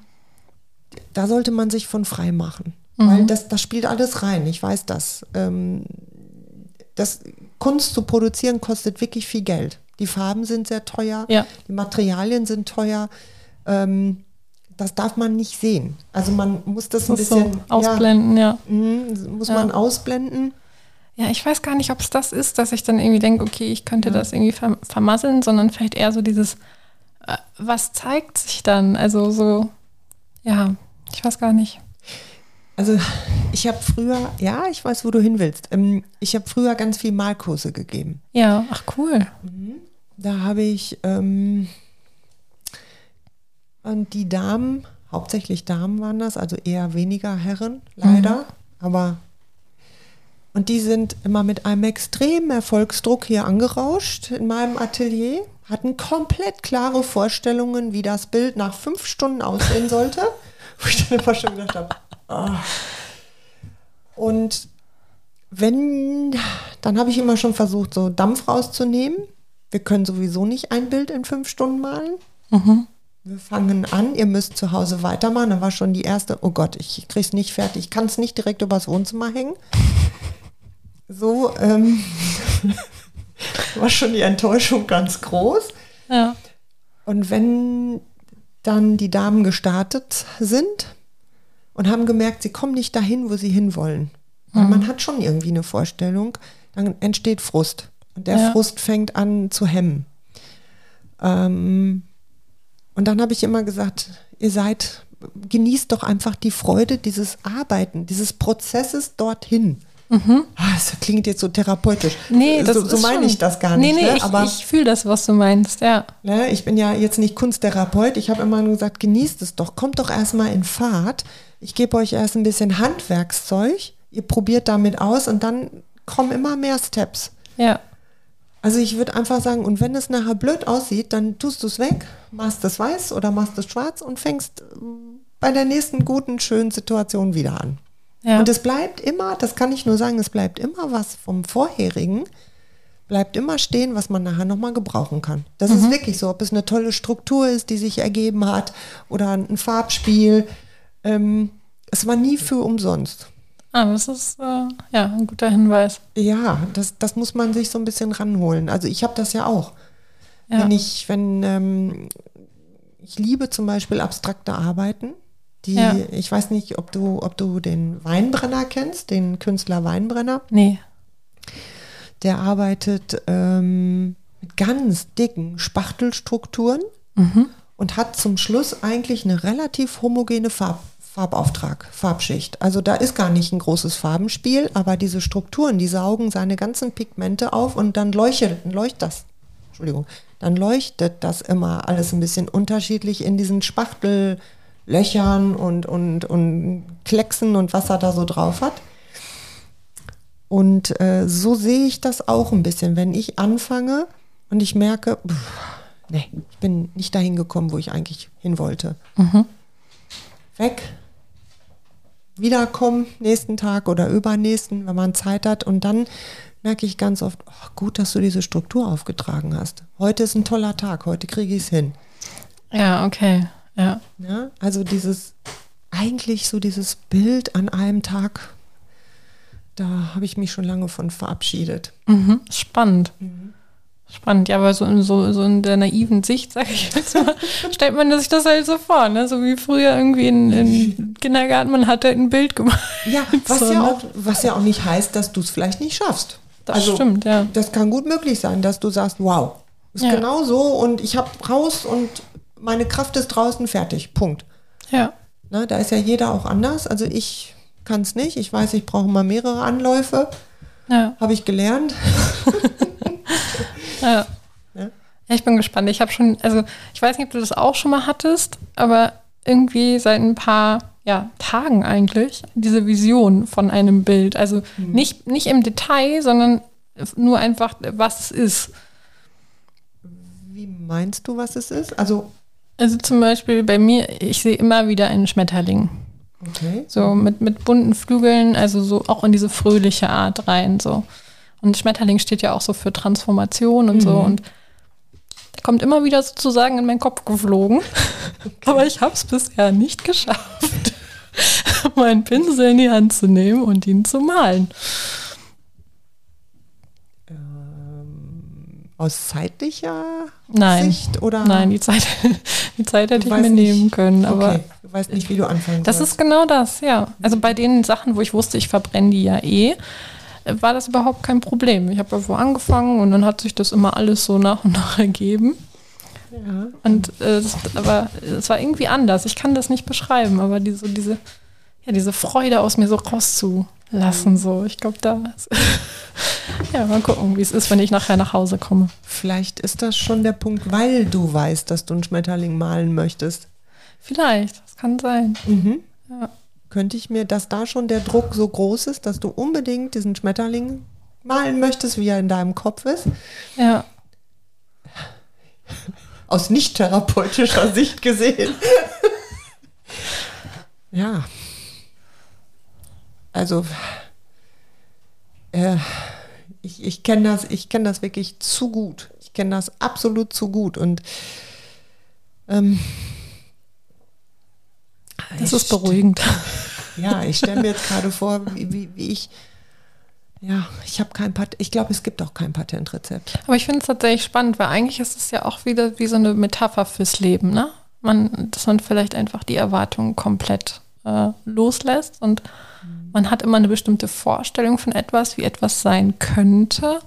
da sollte man sich von frei machen, mhm. weil das, das spielt alles rein. Ich weiß das. Ähm, das. Kunst zu produzieren kostet wirklich viel Geld. Die Farben sind sehr teuer, ja. die Materialien sind teuer. Ähm, das darf man nicht sehen. Also man muss das, ein bisschen so ausblenden, ja. ja. Mhm, muss ja. man ausblenden. Ja, ich weiß gar nicht, ob es das ist, dass ich dann irgendwie denke, okay, ich könnte ja. das irgendwie vermasseln, sondern vielleicht eher so dieses, äh, was zeigt sich dann? Also so, ja, ich weiß gar nicht. Also ich habe früher, ja, ich weiß, wo du hin willst. Ähm, ich habe früher ganz viel Malkurse gegeben. Ja, ach cool. Mhm. Da habe ich ähm, und die Damen, hauptsächlich Damen waren das, also eher weniger Herren, leider. Mhm. Aber und die sind immer mit einem extremen Erfolgsdruck hier angerauscht in meinem Atelier, hatten komplett klare Vorstellungen, wie das Bild nach fünf Stunden aussehen sollte. Wo ich dann immer schon gedacht habe, oh. Und wenn, dann habe ich immer schon versucht, so Dampf rauszunehmen. Wir können sowieso nicht ein Bild in fünf Stunden malen. Mhm wir fangen an, ihr müsst zu Hause weitermachen. Da war schon die erste, oh Gott, ich krieg's nicht fertig, ich kann es nicht direkt übers Wohnzimmer hängen. So ähm, war schon die Enttäuschung ganz groß. Ja. Und wenn dann die Damen gestartet sind und haben gemerkt, sie kommen nicht dahin, wo sie hinwollen. Mhm. Man hat schon irgendwie eine Vorstellung, dann entsteht Frust. Und der ja. Frust fängt an zu hemmen. Ähm, und dann habe ich immer gesagt, ihr seid, genießt doch einfach die Freude dieses Arbeiten, dieses Prozesses dorthin. Mhm. Das klingt jetzt so therapeutisch. Nee, das so, so meine ich das gar nicht. Nee, nee, ne? ich, Aber, ich fühle das, was du meinst, ja. Ne, ich bin ja jetzt nicht Kunsttherapeut. Ich habe immer nur gesagt, genießt es doch. Kommt doch erstmal in Fahrt. Ich gebe euch erst ein bisschen Handwerkszeug. Ihr probiert damit aus und dann kommen immer mehr Steps. Ja. Also ich würde einfach sagen, und wenn es nachher blöd aussieht, dann tust du es weg, machst es weiß oder machst es schwarz und fängst ähm, bei der nächsten guten, schönen Situation wieder an. Ja. Und es bleibt immer, das kann ich nur sagen, es bleibt immer was vom vorherigen, bleibt immer stehen, was man nachher nochmal gebrauchen kann. Das mhm. ist wirklich so, ob es eine tolle Struktur ist, die sich ergeben hat oder ein Farbspiel. Ähm, es war nie für umsonst. Ah, das ist äh, ja ein guter Hinweis. Ja, das, das muss man sich so ein bisschen ranholen. Also ich habe das ja auch. Ja. Wenn ich, wenn ähm, ich liebe zum Beispiel abstrakte Arbeiten, die, ja. ich weiß nicht, ob du, ob du den Weinbrenner kennst, den Künstler Weinbrenner. Nee. Der arbeitet ähm, mit ganz dicken Spachtelstrukturen mhm. und hat zum Schluss eigentlich eine relativ homogene Farbe. Farbauftrag, Farbschicht. Also da ist gar nicht ein großes Farbenspiel, aber diese Strukturen, die saugen seine ganzen Pigmente auf und dann leuchtet, leuchtet das Entschuldigung, dann leuchtet das immer alles ein bisschen unterschiedlich in diesen Spachtellöchern und, und, und Klecksen und was er da so drauf hat. Und äh, so sehe ich das auch ein bisschen, wenn ich anfange und ich merke, pff, nee, ich bin nicht dahin gekommen, wo ich eigentlich hin wollte. Mhm. Weg, wiederkommen nächsten Tag oder übernächsten, wenn man Zeit hat. Und dann merke ich ganz oft, oh, gut, dass du diese Struktur aufgetragen hast. Heute ist ein toller Tag, heute kriege ich es hin. Ja, okay. Ja. ja. Also dieses, eigentlich so dieses Bild an einem Tag, da habe ich mich schon lange von verabschiedet. Mhm. Spannend. Mhm. Spannend, ja, aber so in, so, so in der naiven Sicht, sage ich jetzt mal, stellt man sich das halt so vor, ne? So wie früher irgendwie in, in Kindergarten, man hat halt ein Bild gemacht. Ja, was, so, ja, ne? auch, was ja auch nicht heißt, dass du es vielleicht nicht schaffst. Das also, stimmt, ja. Das kann gut möglich sein, dass du sagst, wow, ist ja. genau so und ich habe raus und meine Kraft ist draußen fertig. Punkt. Ja. Na, da ist ja jeder auch anders. Also ich kann es nicht. Ich weiß, ich brauche mal mehrere Anläufe. Ja. Habe ich gelernt. Ja. ja. ich bin gespannt. Ich habe schon, also ich weiß nicht, ob du das auch schon mal hattest, aber irgendwie seit ein paar ja, Tagen eigentlich diese Vision von einem Bild. Also mhm. nicht, nicht im Detail, sondern nur einfach, was es ist. Wie meinst du, was es ist? Also, also zum Beispiel bei mir, ich sehe immer wieder einen Schmetterling. Okay. So mit, mit bunten Flügeln, also so auch in diese fröhliche Art rein. So. Und Schmetterling steht ja auch so für Transformation und mhm. so. Und der kommt immer wieder sozusagen in meinen Kopf geflogen. Okay. Aber ich habe es bisher nicht geschafft, meinen Pinsel in die Hand zu nehmen und ihn zu malen. Ähm, aus zeitlicher Nein. Sicht? Oder? Nein, die Zeit, die Zeit hätte ich mir nicht. nehmen können. Aber okay. Du weißt nicht, wie du anfangen Das sollst. ist genau das, ja. Also bei den Sachen, wo ich wusste, ich verbrenne die ja eh, war das überhaupt kein Problem. Ich habe irgendwo angefangen und dann hat sich das immer alles so nach und nach ergeben. Ja. Und äh, das, aber es war irgendwie anders. Ich kann das nicht beschreiben, aber diese, diese, ja, diese Freude aus mir so rauszulassen, so. Ich glaube, da ja, mal gucken, wie es ist, wenn ich nachher nach Hause komme. Vielleicht ist das schon der Punkt, weil du weißt, dass du einen Schmetterling malen möchtest. Vielleicht, das kann sein. Mhm. Ja könnte ich mir, dass da schon der Druck so groß ist, dass du unbedingt diesen Schmetterling malen möchtest, wie er in deinem Kopf ist. Ja. Aus nicht therapeutischer Sicht gesehen. ja. Also, äh, ich, ich kenne das, ich kenne das wirklich zu gut. Ich kenne das absolut zu gut. Und ähm, das ist beruhigend. Ja, ich stelle mir jetzt gerade vor, wie, wie, wie ich ja, ich habe kein Pat ich glaube, es gibt auch kein Patentrezept. Aber ich finde es tatsächlich spannend, weil eigentlich ist es ja auch wieder wie so eine Metapher fürs Leben, ne? Man, dass man vielleicht einfach die Erwartungen komplett äh, loslässt und mhm. man hat immer eine bestimmte Vorstellung von etwas, wie etwas sein könnte.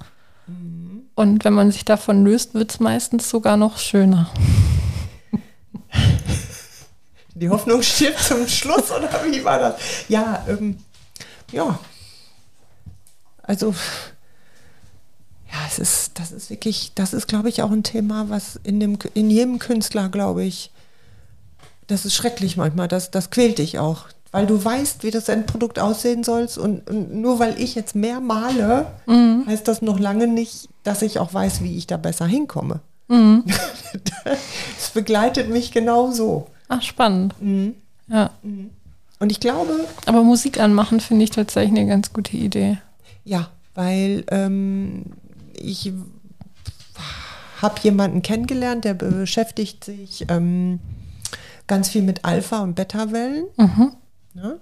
Mhm. Und wenn man sich davon löst, wird es meistens sogar noch schöner. Die Hoffnung stirbt zum Schluss, oder wie war das? Ja, ähm, ja. Also, ja, es ist, das ist wirklich, das ist, glaube ich, auch ein Thema, was in, dem, in jedem Künstler, glaube ich, das ist schrecklich manchmal, das, das quält dich auch. Weil du weißt, wie das Endprodukt aussehen soll. Und, und nur weil ich jetzt mehr male, mhm. heißt das noch lange nicht, dass ich auch weiß, wie ich da besser hinkomme. Mhm. das begleitet mich genau so. Ach, spannend. Mhm. Ja. Mhm. Und ich glaube. Aber Musik anmachen finde ich tatsächlich eine ganz gute Idee. Ja, weil ähm, ich habe jemanden kennengelernt, der beschäftigt sich ähm, ganz viel mit Alpha- und Beta-Wellen. Mhm. Ja?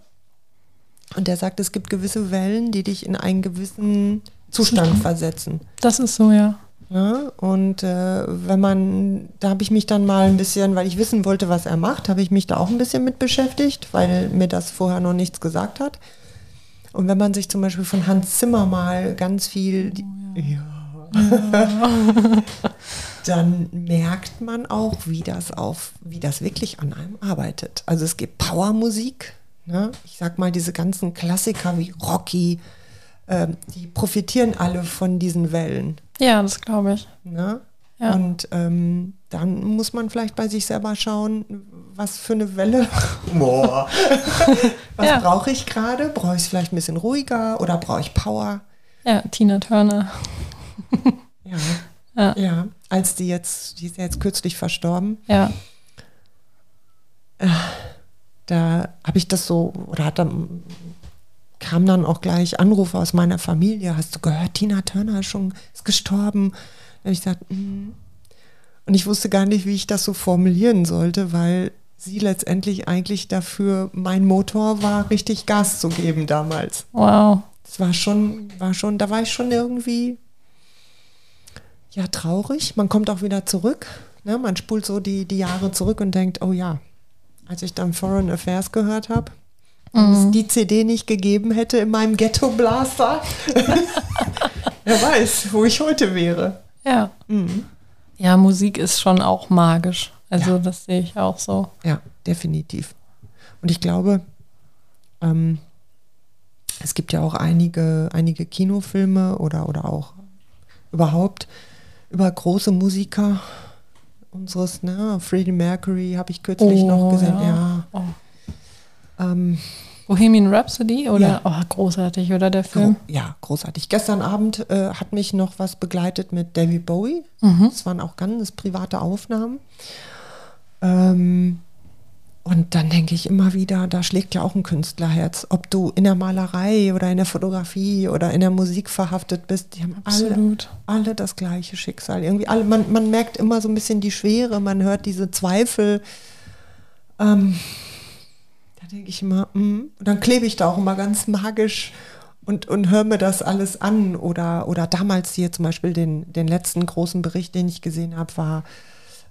Und der sagt, es gibt gewisse Wellen, die dich in einen gewissen Zustand versetzen. Das ist so, ja. Ja, und äh, wenn man, da habe ich mich dann mal ein bisschen, weil ich wissen wollte, was er macht, habe ich mich da auch ein bisschen mit beschäftigt, weil mir das vorher noch nichts gesagt hat. Und wenn man sich zum Beispiel von Hans Zimmer mal ganz viel, oh, ja. ja. dann merkt man auch, wie das auf, wie das wirklich an einem arbeitet. Also es gibt Powermusik, ne? ich sag mal diese ganzen Klassiker wie Rocky, äh, die profitieren alle von diesen Wellen. Ja, das glaube ich. Ne? Ja. Und ähm, dann muss man vielleicht bei sich selber schauen, was für eine Welle. Boah. was ja. brauche ich gerade? Brauche ich es vielleicht ein bisschen ruhiger oder brauche ich Power? Ja, Tina Turner. Ja. ja. Ja. Als die jetzt, die ist ja jetzt kürzlich verstorben. Ja. Äh, da habe ich das so, oder hat dann kam dann auch gleich Anrufe aus meiner Familie. Hast du gehört, Tina Turner ist schon ist gestorben? Da habe ich gesagt, mm. und ich wusste gar nicht, wie ich das so formulieren sollte, weil sie letztendlich eigentlich dafür mein Motor war, richtig Gas zu geben damals. Wow. Das war schon, war schon, da war ich schon irgendwie ja traurig. Man kommt auch wieder zurück. Ne? Man spult so die, die Jahre zurück und denkt, oh ja, als ich dann Foreign Affairs gehört habe, mhm. es die CD nicht gegeben hätte in meinem Ghetto Blaster, wer weiß, wo ich heute wäre. Ja. Mhm. Ja, Musik ist schon auch magisch. Also ja. das sehe ich auch so. Ja, definitiv. Und ich glaube, ähm, es gibt ja auch einige, einige Kinofilme oder, oder auch überhaupt über große Musiker unseres, ne, Freddie Mercury habe ich kürzlich oh, noch gesehen, ja. ja. Oh. Ähm, Bohemian Rhapsody oder ja. oh, großartig, oder der Film? Ja, großartig. Gestern Abend äh, hat mich noch was begleitet mit David Bowie. Mhm. Das waren auch ganz private Aufnahmen. Ähm, und dann denke ich immer wieder, da schlägt ja auch ein Künstlerherz. Ob du in der Malerei oder in der Fotografie oder in der Musik verhaftet bist, die haben alle, alle das gleiche Schicksal. Irgendwie alle, man, man merkt immer so ein bisschen die Schwere, man hört diese Zweifel. Ähm, denke ich immer, mm. und dann klebe ich da auch immer ganz magisch und, und höre mir das alles an. Oder, oder damals hier zum Beispiel den, den letzten großen Bericht, den ich gesehen habe, war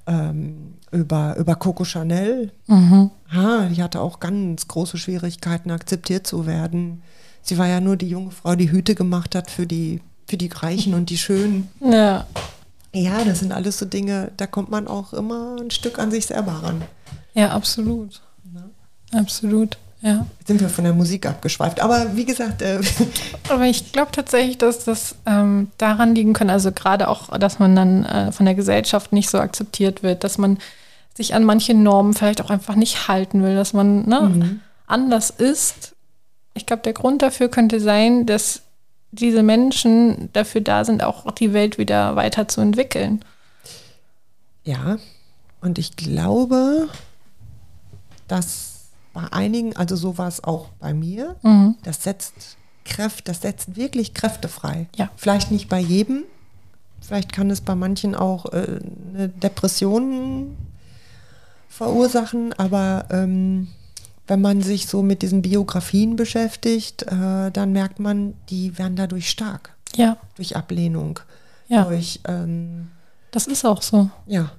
ähm, über, über Coco Chanel. Mhm. Ha, die hatte auch ganz große Schwierigkeiten, akzeptiert zu werden. Sie war ja nur die junge Frau, die Hüte gemacht hat für die, für die Reichen und die Schönen. Ja. Ja, das sind alles so Dinge, da kommt man auch immer ein Stück an sich selber ran. Ja, absolut. Absolut. Ja. Jetzt sind wir von der Musik abgeschweift. Aber wie gesagt. Äh Aber ich glaube tatsächlich, dass das ähm, daran liegen kann, also gerade auch, dass man dann äh, von der Gesellschaft nicht so akzeptiert wird, dass man sich an manche Normen vielleicht auch einfach nicht halten will, dass man ne, mhm. anders ist. Ich glaube, der Grund dafür könnte sein, dass diese Menschen dafür da sind, auch die Welt wieder weiterzuentwickeln. Ja, und ich glaube, dass bei einigen, also so war es auch bei mir, mhm. das setzt Kräfte, das setzt wirklich Kräfte frei. Ja. Vielleicht nicht bei jedem, vielleicht kann es bei manchen auch äh, eine Depression verursachen, aber ähm, wenn man sich so mit diesen Biografien beschäftigt, äh, dann merkt man, die werden dadurch stark. Ja. Durch Ablehnung. Ja. Durch, ähm, das ist auch so. Ja.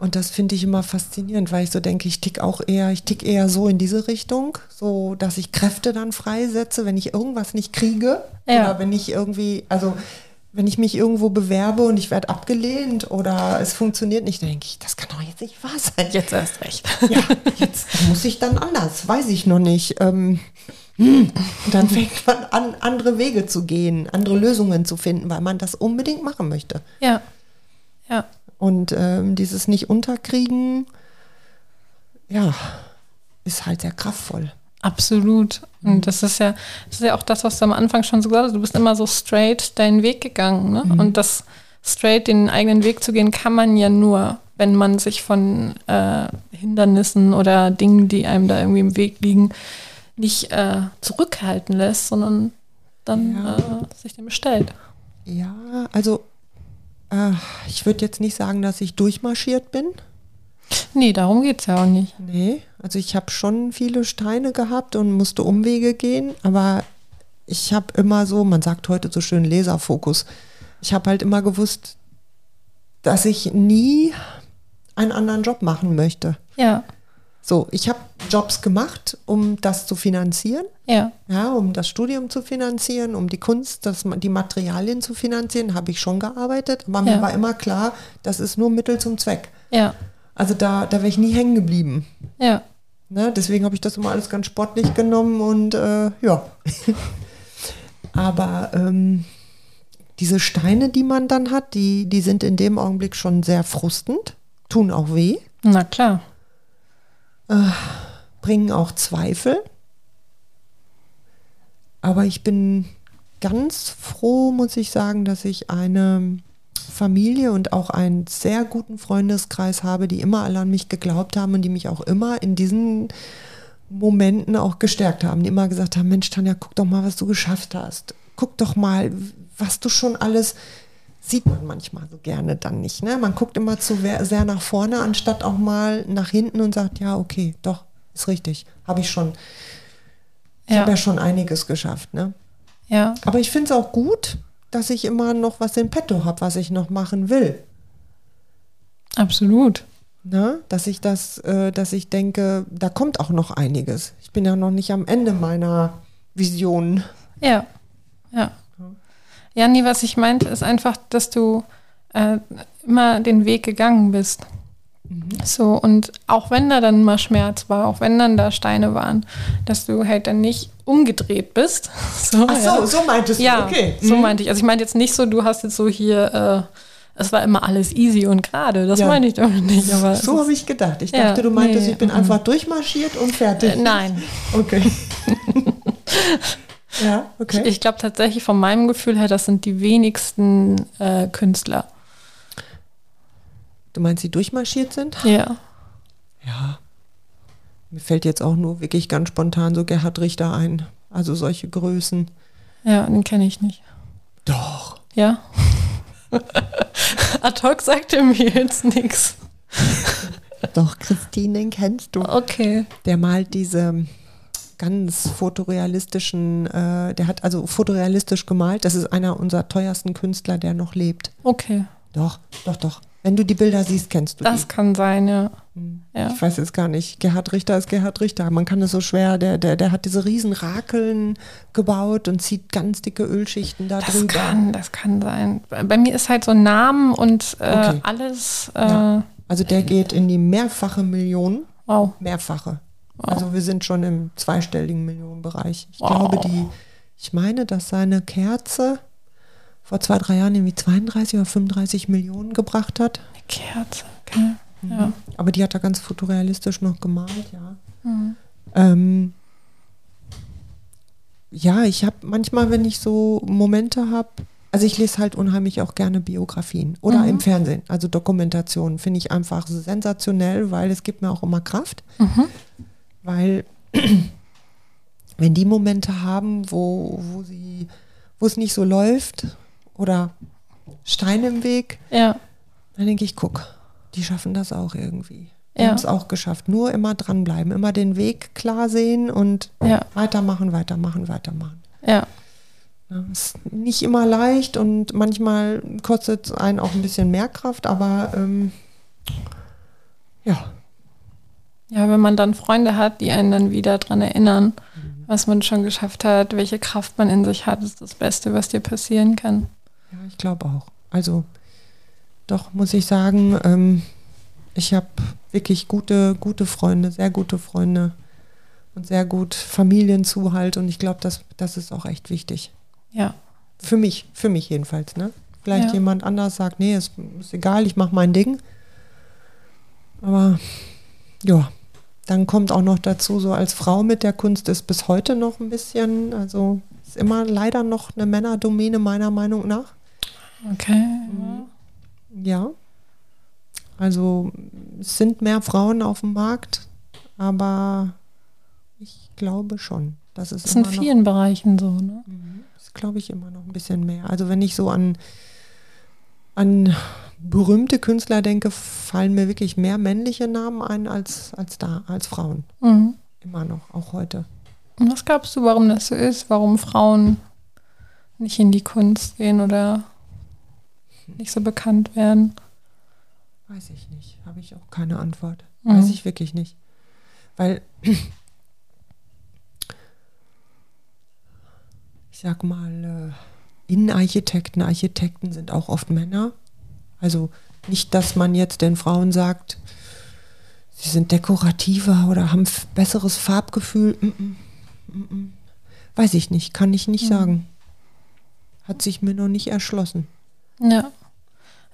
Und das finde ich immer faszinierend, weil ich so denke, ich tick auch eher, ich tick eher so in diese Richtung, so dass ich Kräfte dann freisetze, wenn ich irgendwas nicht kriege ja. oder wenn ich irgendwie, also wenn ich mich irgendwo bewerbe und ich werde abgelehnt oder es funktioniert nicht, dann denke ich, das kann doch jetzt nicht wahr sein. Jetzt erst recht. Ja, jetzt muss ich dann anders, weiß ich noch nicht. Ähm, hm. dann fängt man an, andere Wege zu gehen, andere Lösungen zu finden, weil man das unbedingt machen möchte. Ja. Ja. Und ähm, dieses Nicht-Unterkriegen, ja, ist halt sehr kraftvoll. Absolut. Und mhm. das ist ja, das ist ja auch das, was du am Anfang schon so gesagt hast. Du bist immer so straight deinen Weg gegangen. Ne? Mhm. Und das straight den eigenen Weg zu gehen, kann man ja nur, wenn man sich von äh, Hindernissen oder Dingen, die einem da irgendwie im Weg liegen, nicht äh, zurückhalten lässt, sondern dann ja. äh, sich dem bestellt. Ja, also ich würde jetzt nicht sagen, dass ich durchmarschiert bin. Nee, darum geht es ja auch nicht. Nee, also ich habe schon viele Steine gehabt und musste Umwege gehen, aber ich habe immer so, man sagt heute so schön Laserfokus. Ich habe halt immer gewusst, dass ich nie einen anderen Job machen möchte. Ja. So, ich habe Jobs gemacht, um das zu finanzieren. Ja. Ja, um das Studium zu finanzieren, um die Kunst, das, die Materialien zu finanzieren, habe ich schon gearbeitet. Aber ja. mir war immer klar, das ist nur Mittel zum Zweck. Ja. Also da, da wäre ich nie hängen geblieben. Ja. Ne, deswegen habe ich das immer alles ganz sportlich genommen und äh, ja. Aber ähm, diese Steine, die man dann hat, die, die sind in dem Augenblick schon sehr frustend, tun auch weh. Na klar. Äh, bringen auch Zweifel. Aber ich bin ganz froh, muss ich sagen, dass ich eine Familie und auch einen sehr guten Freundeskreis habe, die immer alle an mich geglaubt haben und die mich auch immer in diesen Momenten auch gestärkt haben, die immer gesagt haben, Mensch, Tanja, guck doch mal, was du geschafft hast. Guck doch mal, was du schon alles sieht man manchmal so gerne dann nicht. Ne? Man guckt immer zu sehr nach vorne, anstatt auch mal nach hinten und sagt, ja, okay, doch, ist richtig, habe ich schon. Ich ja. habe ja schon einiges geschafft. Ne? Ja. Aber ich finde es auch gut, dass ich immer noch was in petto habe, was ich noch machen will. Absolut. Ne? Dass ich das, äh, dass ich denke, da kommt auch noch einiges. Ich bin ja noch nicht am Ende meiner Vision. Ja, ja. Ja, nee, was ich meinte, ist einfach, dass du äh, immer den Weg gegangen bist. Mhm. So, und auch wenn da dann mal Schmerz war, auch wenn dann da Steine waren, dass du halt dann nicht umgedreht bist. So, Ach so, ja. so meintest du, ja, okay. So mhm. meinte ich. Also ich meinte jetzt nicht so, du hast jetzt so hier, äh, es war immer alles easy und gerade. Das ja. meine ich damit nicht. Aber so habe ich gedacht. Ich dachte, du meintest, nee, ich bin mhm. einfach durchmarschiert und fertig. Äh, nein. Okay. ja, okay. Ich, ich glaube tatsächlich von meinem Gefühl her, das sind die wenigsten äh, Künstler. Du meinst, die durchmarschiert sind? Ja. Ja. Mir fällt jetzt auch nur wirklich ganz spontan so Gerhard Richter ein. Also solche Größen. Ja, den kenne ich nicht. Doch. Ja. Ad hoc sagt er mir jetzt nichts. Doch, Christine, den kennst du. Okay. Der malt diese ganz fotorealistischen, äh, der hat also fotorealistisch gemalt. Das ist einer unserer teuersten Künstler, der noch lebt. Okay. Doch, doch, doch. Wenn du die Bilder siehst, kennst du das. Das kann sein, ja. Hm. ja. Ich weiß jetzt gar nicht. Gerhard Richter ist Gerhard Richter. Man kann es so schwer, der, der, der hat diese riesen Rakeln gebaut und zieht ganz dicke Ölschichten da das drüber. Kann, das kann sein. Bei mir ist halt so Namen und äh, okay. alles. Äh, ja. Also der geht in die mehrfache Millionen. Wow. Mehrfache. Wow. Also wir sind schon im zweistelligen Millionenbereich. Ich wow. glaube, die, ich meine, dass seine Kerze vor zwei, drei Jahren irgendwie 32 oder 35 Millionen gebracht hat. Eine Kerze, okay. Mhm. Ja. Aber die hat er ganz fotorealistisch noch gemalt, ja. Mhm. Ähm, ja, ich habe manchmal, wenn ich so Momente habe, also ich lese halt unheimlich auch gerne Biografien oder mhm. im Fernsehen, also Dokumentationen finde ich einfach sensationell, weil es gibt mir auch immer Kraft, mhm. Weil wenn die Momente haben, wo, wo sie, wo es nicht so läuft, oder Steine im Weg, ja. dann denke ich, guck, die schaffen das auch irgendwie. Die ja. haben es auch geschafft. Nur immer dranbleiben, immer den Weg klar sehen und ja. weitermachen, weitermachen, weitermachen. Ja. ja. Ist nicht immer leicht und manchmal kostet es einen auch ein bisschen mehr Kraft, aber ähm, ja. Ja, wenn man dann Freunde hat, die einen dann wieder daran erinnern, mhm. was man schon geschafft hat, welche Kraft man in sich hat, ist das Beste, was dir passieren kann. Ja, ich glaube auch. Also doch muss ich sagen, ähm, ich habe wirklich gute, gute Freunde, sehr gute Freunde und sehr gut Familienzuhalt und ich glaube, das, das ist auch echt wichtig. Ja. Für mich, für mich jedenfalls, ne? Vielleicht ja. jemand anders sagt, nee, ist, ist egal, ich mache mein Ding. Aber ja, dann kommt auch noch dazu, so als Frau mit der Kunst ist bis heute noch ein bisschen, also ist immer leider noch eine Männerdomäne meiner Meinung nach. Okay. Mhm. Ja. Also es sind mehr Frauen auf dem Markt, aber ich glaube schon. Das ist, das ist in vielen noch, Bereichen so, ne? Mhm. Das glaube ich immer noch ein bisschen mehr. Also wenn ich so an, an berühmte Künstler denke, fallen mir wirklich mehr männliche Namen ein als, als da, als Frauen. Mhm. Immer noch, auch heute. Und was glaubst du, warum das so ist? Warum Frauen nicht in die Kunst gehen oder nicht so bekannt werden? Weiß ich nicht. Habe ich auch keine Antwort. Mhm. Weiß ich wirklich nicht. Weil ich sag mal, äh, Innenarchitekten, Architekten sind auch oft Männer. Also nicht, dass man jetzt den Frauen sagt, sie sind dekorativer oder haben besseres Farbgefühl. Mm -mm, mm Weiß ich nicht, kann ich nicht mhm. sagen. hat sich mir noch nicht erschlossen. Ja.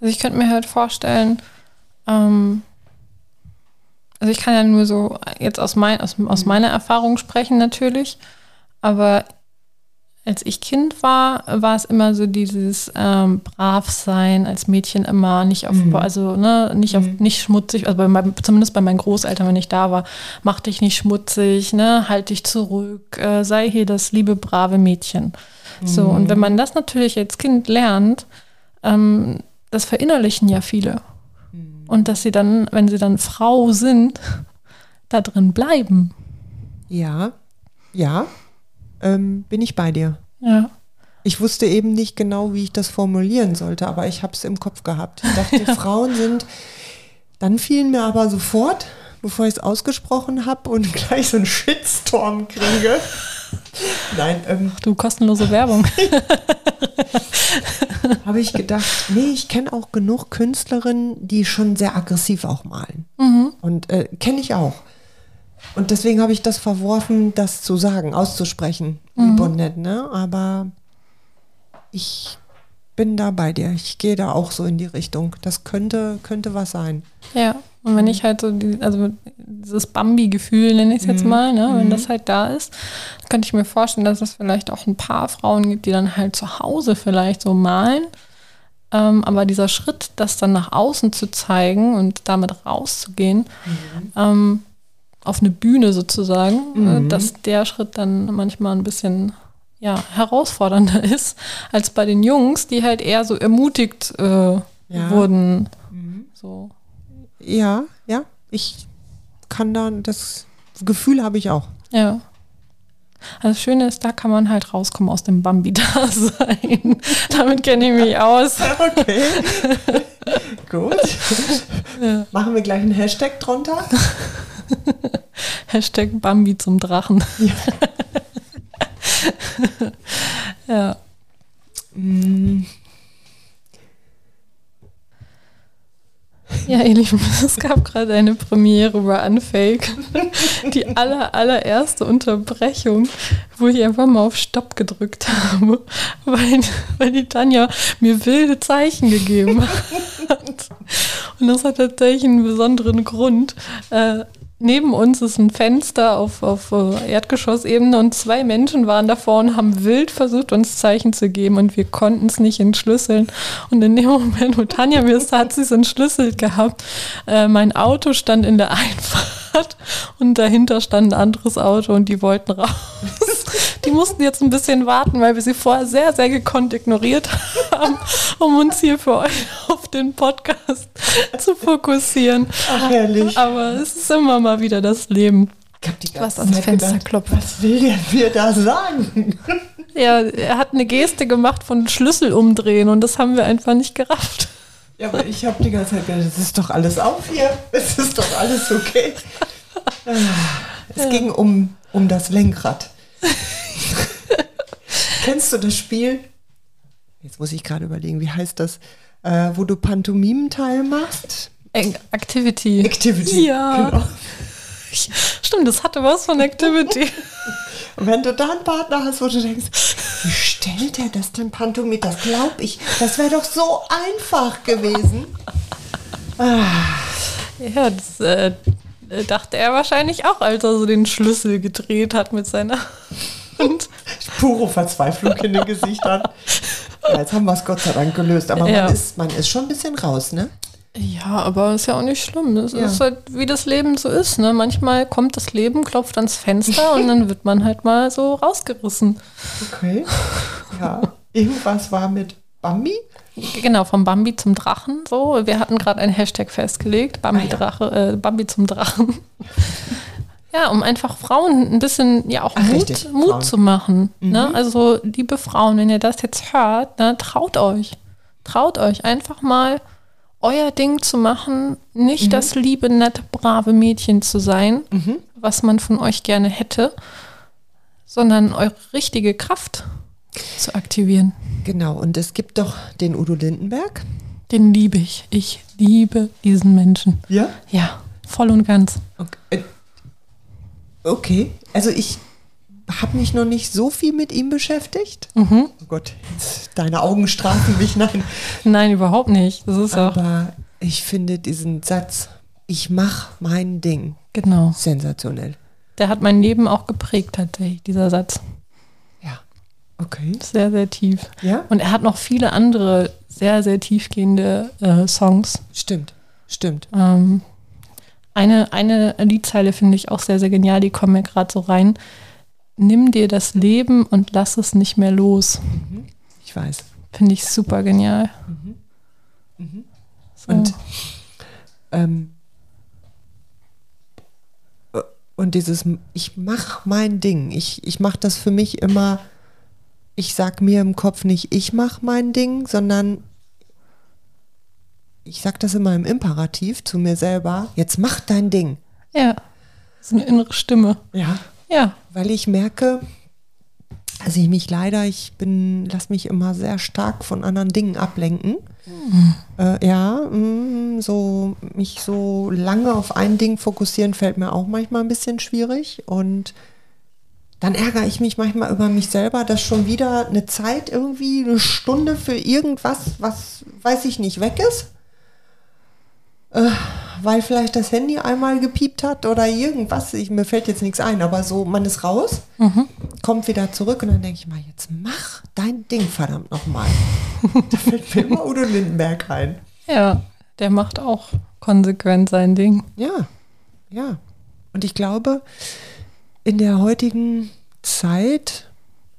Also ich könnte mir halt vorstellen, ähm, also ich kann ja nur so jetzt aus, mein, aus, aus meiner Erfahrung sprechen natürlich, aber als ich Kind war, war es immer so dieses ähm, brav sein als Mädchen immer nicht auf, Mhm. also ne, nicht auf, Mhm. nicht schmutzig, also bei meinem, zumindest bei meinen Großeltern, wenn ich da war, mach dich nicht schmutzig, ne, halt dich zurück, äh, sei hier das liebe brave Mädchen. So und wenn man das natürlich als Kind lernt, ähm, das verinnerlichen ja viele und dass sie dann, wenn sie dann Frau sind, da drin bleiben. Ja, ja, ähm, bin ich bei dir. Ja. Ich wusste eben nicht genau, wie ich das formulieren sollte, aber ich habe es im Kopf gehabt. Ich dachte, Frauen sind. Dann fielen mir aber sofort, bevor ich es ausgesprochen habe und gleich so einen Shitstorm kriege. Nein, ähm, Du kostenlose Werbung. habe ich gedacht, nee, ich kenne auch genug Künstlerinnen, die schon sehr aggressiv auch malen. Und äh, kenne ich auch. Und deswegen habe ich das verworfen, das zu sagen, auszusprechen. Lieb und nett, ne? Aber ich bin da bei dir. Ich gehe da auch so in die Richtung. Das könnte, könnte was sein. Ja. Und wenn ich halt so, die, also dieses Bambi-Gefühl, nenne ich es jetzt mal, ne, wenn das halt da ist, könnte ich mir vorstellen, dass es vielleicht auch ein paar Frauen gibt, die dann halt zu Hause vielleicht so malen. Ähm, aber dieser Schritt, das dann nach außen zu zeigen und damit rauszugehen, ähm, auf eine Bühne sozusagen, äh, dass der Schritt dann manchmal ein bisschen ja, herausfordernder ist als bei den Jungs, die halt eher so ermutigt äh, Ja. wurden. So. Ja, ja. Ich kann da, das Gefühl habe ich auch. Ja. Also das Schöne ist, da kann man halt rauskommen aus dem Bambi-Dasein. Damit kenne ich mich aus. Okay. Gut. Machen wir gleich einen Hashtag drunter. Hashtag Bambi zum Drachen. Ja. Ja, ihr Lieben, es gab gerade eine Premiere bei Unfake. Die aller, allererste Unterbrechung, wo ich einfach mal auf Stopp gedrückt habe, weil, weil die Tanja mir wilde Zeichen gegeben hat. Und das hat tatsächlich einen besonderen Grund. Äh, neben uns ist ein Fenster auf, auf äh, Erdgeschossebene und zwei Menschen waren davor und haben wild versucht, uns Zeichen zu geben und wir konnten es nicht entschlüsseln. Und in dem Moment, wo Tanja mir es hat, sie es entschlüsselt gehabt. Äh, mein Auto stand in der Einfahrt und dahinter stand ein anderes Auto und die wollten raus. Die mussten jetzt ein bisschen warten, weil wir sie vorher sehr, sehr gekonnt ignoriert haben, um uns hier für euch auf den Podcast zu fokussieren. Ach, herrlich. Aber es ist immer mal wieder das Leben. Ich habe die Was ganze ans Zeit Fenster gedacht, klopft. was will der mir da sagen? Ja, er hat eine Geste gemacht von Schlüssel umdrehen und das haben wir einfach nicht gerafft. Ja, aber ich habe die ganze Zeit gedacht, es ist doch alles auf hier. Es ist doch alles okay. Es ging um, um das Lenkrad. Kennst du das Spiel? Jetzt muss ich gerade überlegen, wie heißt das? Äh, wo du Pantomimenteil machst? Activity. Activity. Ja. Genau. Stimmt, das hatte was von Activity. Und wenn du da einen Partner hast, wo du denkst, wie stellt er das denn Pantomim? Das glaube ich. Das wäre doch so einfach gewesen. Ja, das äh, dachte er wahrscheinlich auch, als er so den Schlüssel gedreht hat mit seiner Hand. Pure Verzweiflung in den Gesichtern. Ja, jetzt haben wir es Gott sei Dank gelöst. Aber Ja. man, ist, man ist schon ein bisschen raus, ne? Ja, aber ist ja auch nicht schlimm. Das Ja. ist halt, wie das Leben so ist. Ne? Manchmal kommt das Leben, klopft ans Fenster und dann wird man halt mal so rausgerissen. Okay. Ja. Irgendwas war mit Bambi? Genau, vom Bambi zum Drachen. So, wir hatten gerade ein Hashtag festgelegt, Bambi, Ah. Drache, äh, Bambi zum Drachen. ja, um einfach Frauen ein bisschen ja auch Ach, Mut, richtig. Mut zu machen. Ne? Mhm. Also, liebe Frauen, wenn ihr das jetzt hört, ne, traut euch. Traut euch einfach mal euer Ding zu machen, nicht Mhm. das liebe, nette, brave Mädchen zu sein, was man von euch gerne hätte, sondern eure richtige Kraft zu aktivieren. Genau. Und es gibt doch den Udo Lindenberg. Den liebe ich. Ich liebe diesen Menschen. Ja. Ja, voll und ganz. Okay. Äh, okay. Also ich habe mich noch nicht so viel mit ihm beschäftigt. Mhm. Oh Gott, jetzt, deine Augen strafen mich, nein. Nein, überhaupt nicht. Das ist auch. Aber ich finde diesen Satz, ich mache mein Ding, Genau. sensationell. Der hat mein Leben auch geprägt, tatsächlich, dieser Satz. Ja. Okay. Sehr, sehr tief. Ja? Und er hat noch viele andere sehr, sehr tiefgehende äh, Songs. Stimmt. Stimmt. Ähm, eine, eine Liedzeile finde ich auch sehr, sehr genial, die kommen mir gerade so rein. Nimm dir das Leben und lass es nicht mehr los. Ich weiß. Finde ich super genial. So. Und, ähm, äh, und dieses, ich mache mein Ding. Ich, ich mache das für mich immer, ich sag mir im Kopf nicht, ich mache mein Ding, sondern ich sag das immer im Imperativ zu mir selber, jetzt mach dein Ding. ja, so eine innere Stimme. Ja. Ja, Weil ich merke, also ich mich leider, ich bin, lass mich immer sehr stark von anderen Dingen ablenken. Äh, ja, mm, so mich so lange auf ein Ding fokussieren fällt mir auch manchmal ein bisschen schwierig und dann ärgere ich mich manchmal über mich selber, dass schon wieder eine Zeit irgendwie eine Stunde für irgendwas, was weiß ich nicht, weg ist. Äh, weil vielleicht das Handy einmal gepiept hat oder irgendwas. Ich, mir fällt jetzt nichts ein, aber so, man ist raus, kommt wieder zurück und dann denke ich mal, jetzt mach dein Ding verdammt nochmal. da fällt mir immer Udo Lindenberg ein. ja, der macht auch konsequent sein Ding. Ja, ja. Und ich glaube, in der heutigen Zeit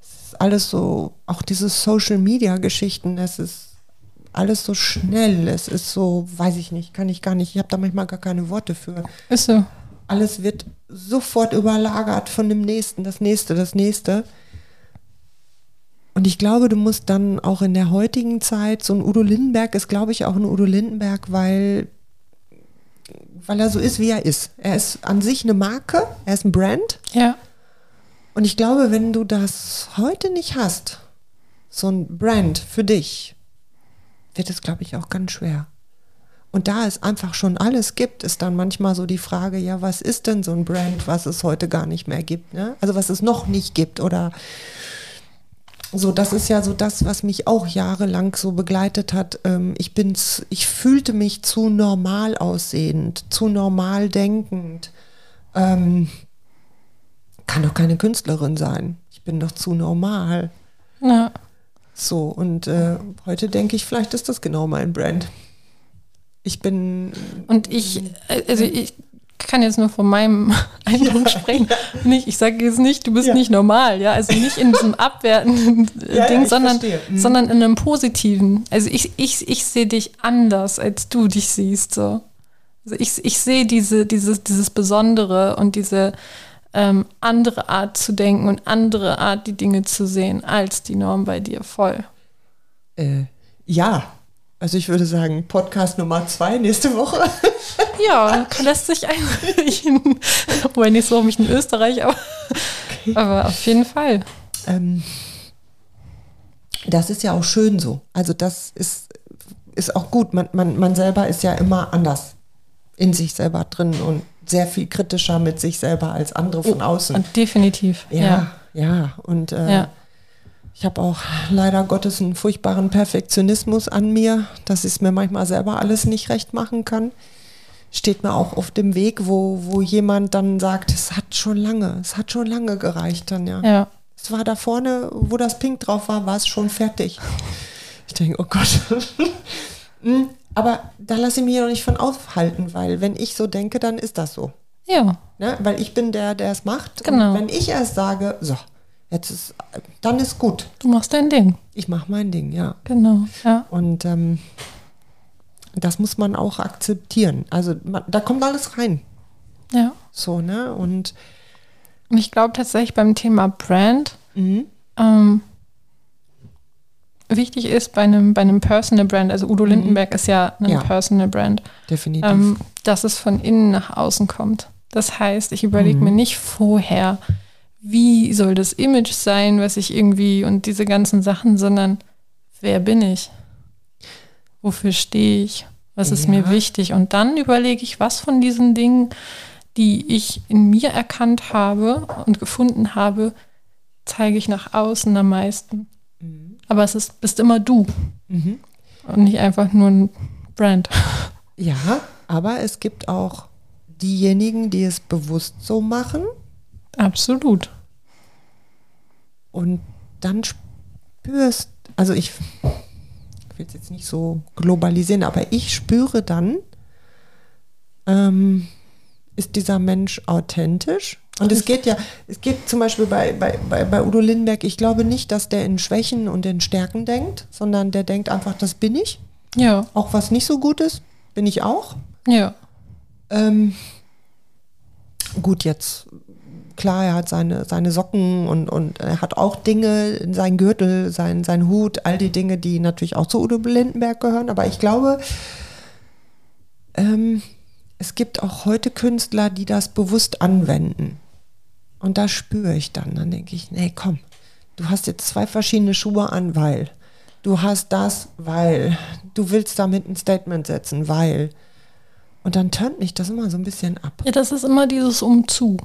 ist alles so, auch diese Social Media Geschichten, es ist alles so schnell, es ist so, weiß ich nicht, kann ich gar nicht, ich habe da manchmal gar keine Worte für. Ist so. Alles wird sofort überlagert von dem nächsten, das nächste, das nächste. Und ich glaube, du musst dann auch in der heutigen Zeit, so ein Udo Lindenberg ist, glaube ich, auch ein Udo Lindenberg, weil, weil er so ist, wie er ist. Er ist an sich eine Marke, er ist ein Brand. Ja, Und ich glaube, wenn du das heute nicht hast, so ein Brand für dich, wird es, glaube ich, auch ganz schwer. Und da es einfach schon alles gibt, ist dann manchmal so die Frage, ja, was ist denn so ein Brand, was es heute gar nicht mehr gibt? Ne? Also was es noch nicht gibt oder so, das ist ja so das, was mich auch jahrelang so begleitet hat. Ähm, ich bin's, ich fühlte mich zu normal aussehend, zu normal denkend. Ähm, kann doch keine Künstlerin sein. Ich bin doch zu normal. ja. So, und äh, heute denke ich, vielleicht ist das genau mein Brand. Ich bin. Und ich, äh, also ich kann jetzt nur von meinem Eindruck sprechen. Nicht, ich sage jetzt nicht, du bist Ja. nicht normal, ja, also nicht in diesem abwertenden Ja, ja, Ding, sondern. Mhm. sondern in einem positiven. Also ich, ich, ich sehe dich anders, als du dich siehst, so. Also ich, ich sehe diese, dieses, dieses Besondere und diese ähm, andere Art zu denken und andere Art, die Dinge zu sehen, als die Norm bei dir voll. Äh, ja, also ich würde sagen, Podcast Nummer zwei nächste Woche. Ja, lässt sich einrichten. Wobei nicht so mich in Österreich, aber, aber auf jeden Fall. ähm, das ist ja auch schön so. Also das ist, ist auch gut. Man, man, man selber ist ja immer anders in sich selber drin und sehr viel kritischer mit sich selber als andere von außen. Und definitiv. Ja, Ja. ja. Und äh, Ja. ich habe auch leider Gottes einen furchtbaren Perfektionismus an mir, dass ich es mir manchmal selber alles nicht recht machen kann. Steht mir auch auf dem Weg, wo, wo jemand dann sagt, es hat schon lange, es hat schon lange gereicht dann, ja. Ja. Es war da vorne, wo das Pink drauf war, war es schon fertig. Ich denke, oh Gott. Hm, Aber da lasse ich mich noch nicht von aufhalten, weil wenn ich so denke, dann ist das so. Ja. Ne? Weil ich bin der, der es macht. Genau. Und wenn ich erst sage, so, jetzt ist, dann ist gut. Du machst dein Ding. Ich mache mein Ding, ja. Genau. Ja. Und ähm, das muss man auch akzeptieren. Also man, da kommt alles rein. Ja. So, ne? Und Und ich glaube tatsächlich beim Thema Brand, mhm. ähm, wichtig ist bei einem, bei einem Personal Brand, also Udo Lindenberg ist ja ein Mhm. Ja. Personal Brand, definitiv. ähm, dass es von innen nach außen kommt. Das heißt, ich überlege Mhm. mir nicht vorher, wie soll das Image sein, was ich irgendwie und diese ganzen Sachen, sondern wer bin ich? Wofür stehe ich? Was ist mir Ja. wichtig? Und dann überlege ich, was von diesen Dingen, die ich in mir erkannt habe und gefunden habe, zeige ich nach außen am meisten. Aber es ist, bist immer du Mhm. und nicht einfach nur ein Brand. Ja, aber es gibt auch diejenigen, die es bewusst so machen Absolut. und dann spürst, also ich, ich will es jetzt nicht so globalisieren, aber ich spüre dann, ähm, ist dieser Mensch authentisch? Und es geht ja, es geht zum Beispiel bei, bei, bei, bei Udo Lindenberg, ich glaube nicht, dass der in Schwächen und in Stärken denkt, sondern der denkt einfach, das bin ich. Ja, Auch was nicht so gut ist, bin ich auch. ja. Ähm, gut, jetzt, klar, er hat seine, seine Socken und, und er hat auch Dinge, sein Gürtel, sein, sein Hut, all die Dinge, die natürlich auch zu Udo Lindenberg gehören. Aber ich glaube, ähm, es gibt auch heute Künstler, die das bewusst anwenden. Und das spüre ich dann. Dann denke ich, nee, komm, du hast jetzt zwei verschiedene Schuhe an, weil. Du hast das, weil. Du willst damit ein Statement setzen, weil. Und dann turnt mich das immer so ein bisschen ab. Ja, das ist immer dieses Umzu.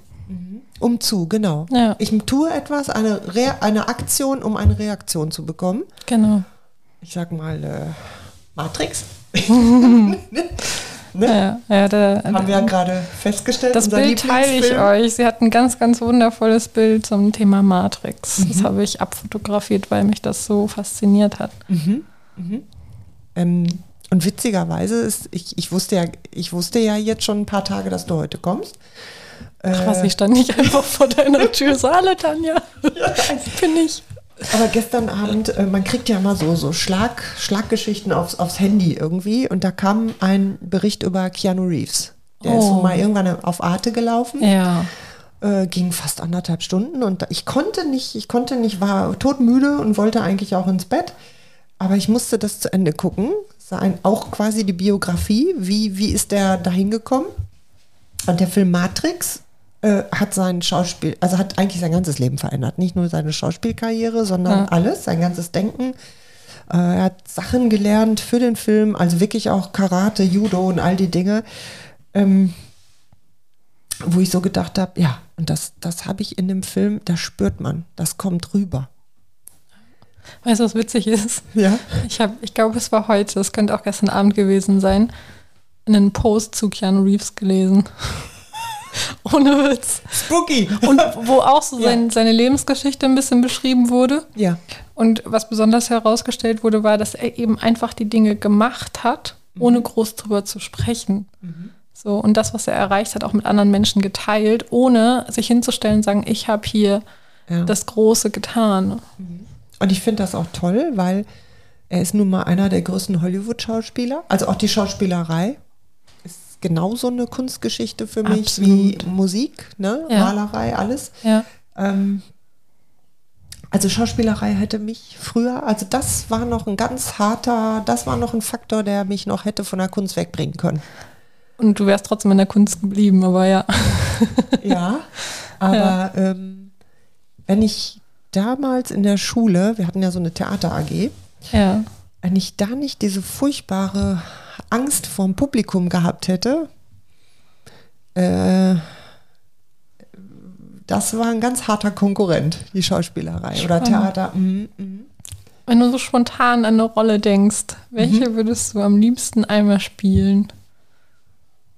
Umzu, genau. Ja. Ich tue etwas, eine, Re eine Aktion, um eine Reaktion zu bekommen. Genau. Ich sag mal, äh, Matrix. Ja, ja, der, Haben wir ja gerade festgestellt. das Bild teile ich euch. Sie hat ein ganz, ganz wundervolles Bild zum Thema Matrix. Mhm. Das habe ich abfotografiert, weil mich das so fasziniert hat. Ähm, und witzigerweise ist, ich, ich wusste ja, ich wusste ja jetzt schon ein paar Tage, dass du heute kommst. Ach was, Äh, ich stand nicht einfach vor deiner Tür. Hallo Tanja. Bin ich. Aber gestern Abend, äh, man kriegt ja immer so, so Schlag, Schlaggeschichten aufs, aufs Handy irgendwie und da kam ein Bericht über Keanu Reeves. Der ist Oh. mal irgendwann auf Arte gelaufen. Ja. äh, ging fast anderthalb Stunden und ich konnte nicht, ich konnte nicht, war todmüde und wollte eigentlich auch ins Bett, aber ich musste das zu Ende gucken. War ein, auch quasi die Biografie, wie, wie ist der dahin gekommen? Und der Film Matrix äh, hat sein Schauspiel, also hat eigentlich sein ganzes Leben verändert. Nicht nur seine Schauspielkarriere, sondern Ja. alles, sein ganzes Denken. Äh, er hat Sachen gelernt für den Film, also wirklich auch Karate, Judo und all die Dinge. Ähm, wo ich so gedacht habe, ja, und das, das habe ich in dem Film, das spürt man, das kommt rüber. Weißt du, was witzig ist? Ja. Ich ich glaube, es war heute, es könnte auch gestern Abend gewesen sein, einen Post zu Keanu Reeves gelesen. Ohne Witz. Spooky. Und wo auch so Ja. sein, seine Lebensgeschichte ein bisschen beschrieben wurde. Ja. Und was besonders herausgestellt wurde, war, dass er eben einfach die Dinge gemacht hat, ohne groß drüber zu sprechen. So, und das, was er erreicht hat, auch mit anderen Menschen geteilt, ohne sich hinzustellen und sagen, ich habe hier ja. das Große getan. Und ich finde das auch toll, weil er ist nun mal einer der größten Hollywood-Schauspieler. Also auch die Schauspielerei genauso eine Kunstgeschichte für mich Absolut. wie Musik, ne? Ja. Malerei, alles. Ja. Ähm, also Schauspielerei hätte mich früher, also das war noch ein ganz harter, das war noch ein Faktor, der mich noch hätte von der Kunst wegbringen können. Und du wärst trotzdem in der Kunst geblieben, aber ja. Ja, aber Ähm, wenn ich damals in der Schule, wir hatten ja so eine Theater AG, Ja. wenn ich da nicht diese furchtbare Angst vorm Publikum gehabt hätte, äh, das war ein ganz harter Konkurrent, die Schauspielerei oder Spannend. Theater. Mhm, mhm. Wenn du so spontan an eine Rolle denkst, welche würdest du am liebsten einmal spielen?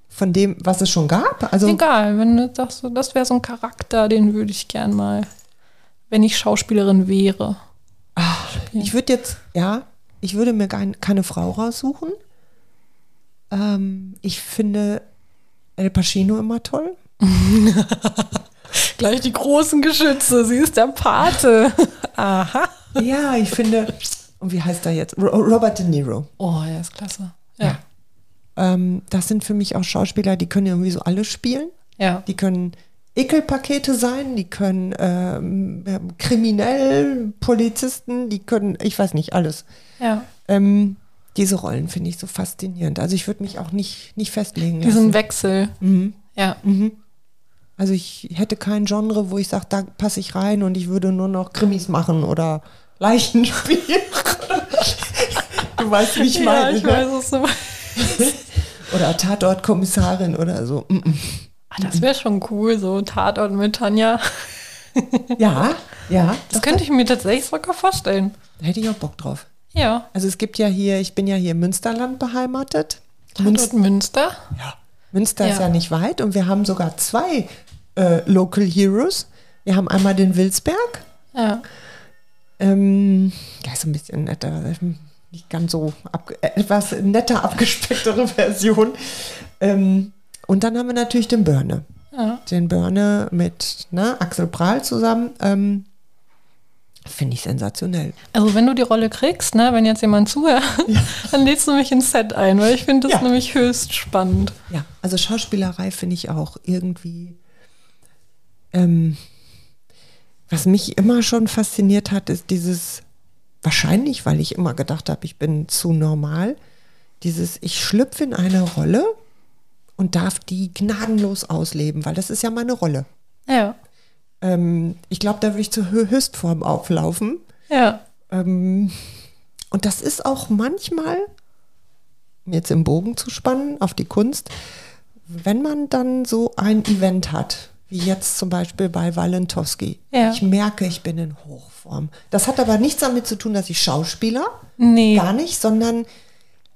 Von dem, was es schon gab. Also Egal, wenn du sagst, das wäre so ein Charakter, den würde ich gern mal, wenn ich Schauspielerin wäre. ich würde jetzt, ja, ich würde mir kein, keine Frau raussuchen. Ähm, ich finde El Pacino immer toll. Gleich die großen Geschütze, sie ist der Pate. Aha. Ja, ich finde, und wie heißt er jetzt? Ro- Robert De Niro. Oh, ja, ist klasse. Ja. Ähm, das sind für mich auch Schauspieler, die können irgendwie so alles spielen. Ja. Die können Ekelpakete sein, die können ähm, ähm, kriminell, Polizisten, die können, ich weiß nicht, alles. Ja. Ähm, diese Rollen finde ich so faszinierend. Also ich würde mich auch nicht, nicht festlegen lassen. Diesen Wechsel. Mhm. Ja. Mhm. Also ich hätte kein Genre, wo ich sage, da passe ich rein und ich würde nur noch Krimis machen oder Leichen spielen. du weißt, wie ich ja, meine. ich ne? weiß es so. Oder Tatortkommissarin oder so. Mm. Ah, das wäre schon cool, so Tatort mit Tanja. Ja, Ja, Das könnte ich mir tatsächlich sogar vorstellen. da hätte ich auch Bock drauf. Ja. Also es gibt ja hier, ich bin ja hier im Münsterland beheimatet. Tatort Münster. Ja. Münster ist Ja. ja nicht weit und wir haben sogar zwei äh, Local Heroes. Wir haben einmal den Wilsberg, Ja. ähm, ja, ist ein bisschen netter, nicht ganz so äh, etwas netter abgespecktere Version. Ähm, und dann haben wir natürlich den Börne. Ja. Den Börne mit ne, Axel Prahl zusammen. Ähm, Finde ich sensationell. Also wenn du die Rolle kriegst, ne, wenn jetzt jemand zuhört, dann lädst du mich ins Set ein, weil ich finde das Ja. nämlich höchst spannend. Ja, also Schauspielerei finde ich auch irgendwie. Ähm, was mich immer schon fasziniert hat, ist dieses, wahrscheinlich, weil ich immer gedacht habe, ich bin zu normal, dieses, ich schlüpfe in eine Rolle und darf die gnadenlos ausleben, weil das ist ja meine Rolle. Ja. Ähm, ich glaube, da würde ich zur Hö- Höchstform auflaufen. Ja. Ähm, und das ist auch manchmal, um jetzt im Bogen zu spannen auf die Kunst, wenn man dann so ein Event hat, wie jetzt zum Beispiel bei Walentowski. Ja. Ich merke, ich bin in Hochform. Das hat aber nichts damit zu tun, dass ich Schauspieler, Nee. gar nicht, sondern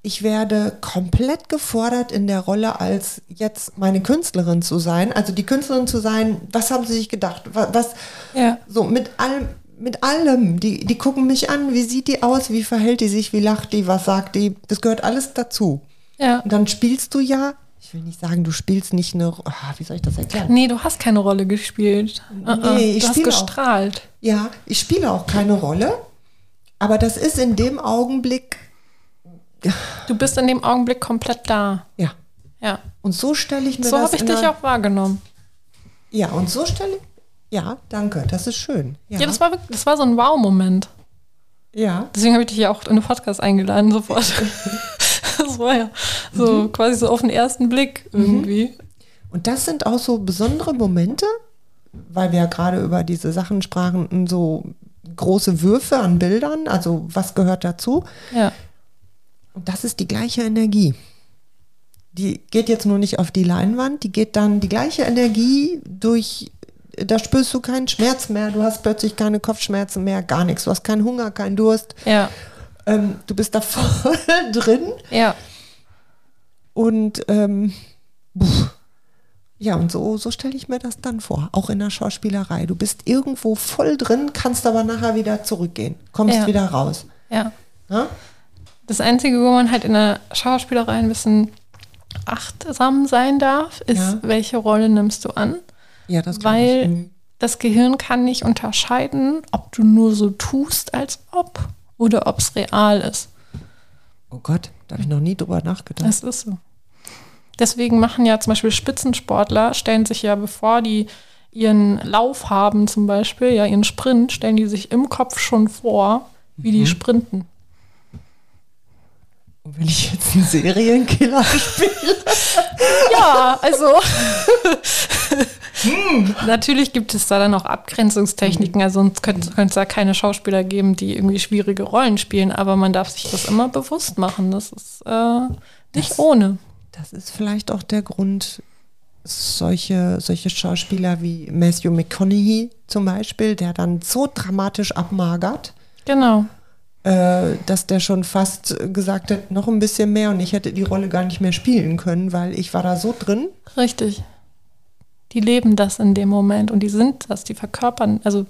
ich werde komplett gefordert in der Rolle als jetzt meine Künstlerin zu sein. Also die Künstlerin zu sein, was haben sie sich gedacht? Was, was Ja. so mit allem, mit allem. Die, die gucken mich an, wie sieht die aus, wie verhält die sich, wie lacht die, was sagt die. Das gehört alles dazu. Ja. Und dann spielst du ja, ich will nicht sagen, du spielst nicht eine, ah, wie soll ich das erklären? Nee, du hast keine Rolle gespielt. Uh-uh. Nee, ich du hast spiele auch. gestrahlt. Ja, ich spiele auch keine Rolle, aber das ist in dem Augenblick, Du bist in dem Augenblick komplett da. ja. Ja. Und so stelle ich mir So das habe ich dich auch wahrgenommen. Ja, und so stelle ich, ja, danke, das ist schön. Ja, Ja, das war das war so ein Wow-Moment. ja. Deswegen habe ich dich ja auch in den Podcast eingeladen sofort. das war ja so Mhm. quasi so auf den ersten Blick irgendwie. Und das sind auch so besondere Momente, weil wir ja gerade über diese Sachen sprachen, so große Würfe an Bildern, also was gehört dazu. Ja. Und das ist die gleiche Energie. Die geht jetzt nur nicht auf die Leinwand, die geht dann die gleiche Energie durch, da spürst du keinen Schmerz mehr, du hast plötzlich keine Kopfschmerzen mehr, gar nichts, du hast keinen Hunger, keinen Durst, Ja. ähm, du bist da voll drin Ja. und ähm, ja, und so, so stelle ich mir das dann vor, auch in der Schauspielerei. Du bist irgendwo voll drin, kannst aber nachher wieder zurückgehen, kommst Ja. wieder raus. Ja. Ne? Das Einzige, wo man halt in der Schauspielerei ein bisschen achtsam sein darf, ist, Ja. welche Rolle nimmst du an? Ja, das Weil ich. Mhm. das Gehirn kann nicht unterscheiden, ob du nur so tust, als ob, oder ob es real ist. Oh Gott, da habe ich noch nie drüber nachgedacht. Das ist so. Deswegen machen ja zum Beispiel Spitzensportler, stellen sich ja, bevor die ihren Lauf haben, zum Beispiel, ja, ihren Sprint, stellen die sich im Kopf schon vor, wie Mhm. die sprinten. Wenn ich jetzt einen Serienkiller spiele. Ja, also. Hm. Natürlich gibt es da dann auch Abgrenzungstechniken, also sonst könnte es da keine Schauspieler geben, die irgendwie schwierige Rollen spielen, aber man darf sich das immer bewusst machen. Das ist äh, nicht Das- ohne. Das ist vielleicht auch der Grund, solche, solche Schauspieler wie Matthew McConaughey zum Beispiel, der dann so dramatisch abmagert, Genau. Äh, dass der schon fast gesagt hat, noch ein bisschen mehr und ich hätte die Rolle gar nicht mehr spielen können, weil ich war da so drin. Richtig. Die leben das in dem Moment und die sind das, die verkörpern, also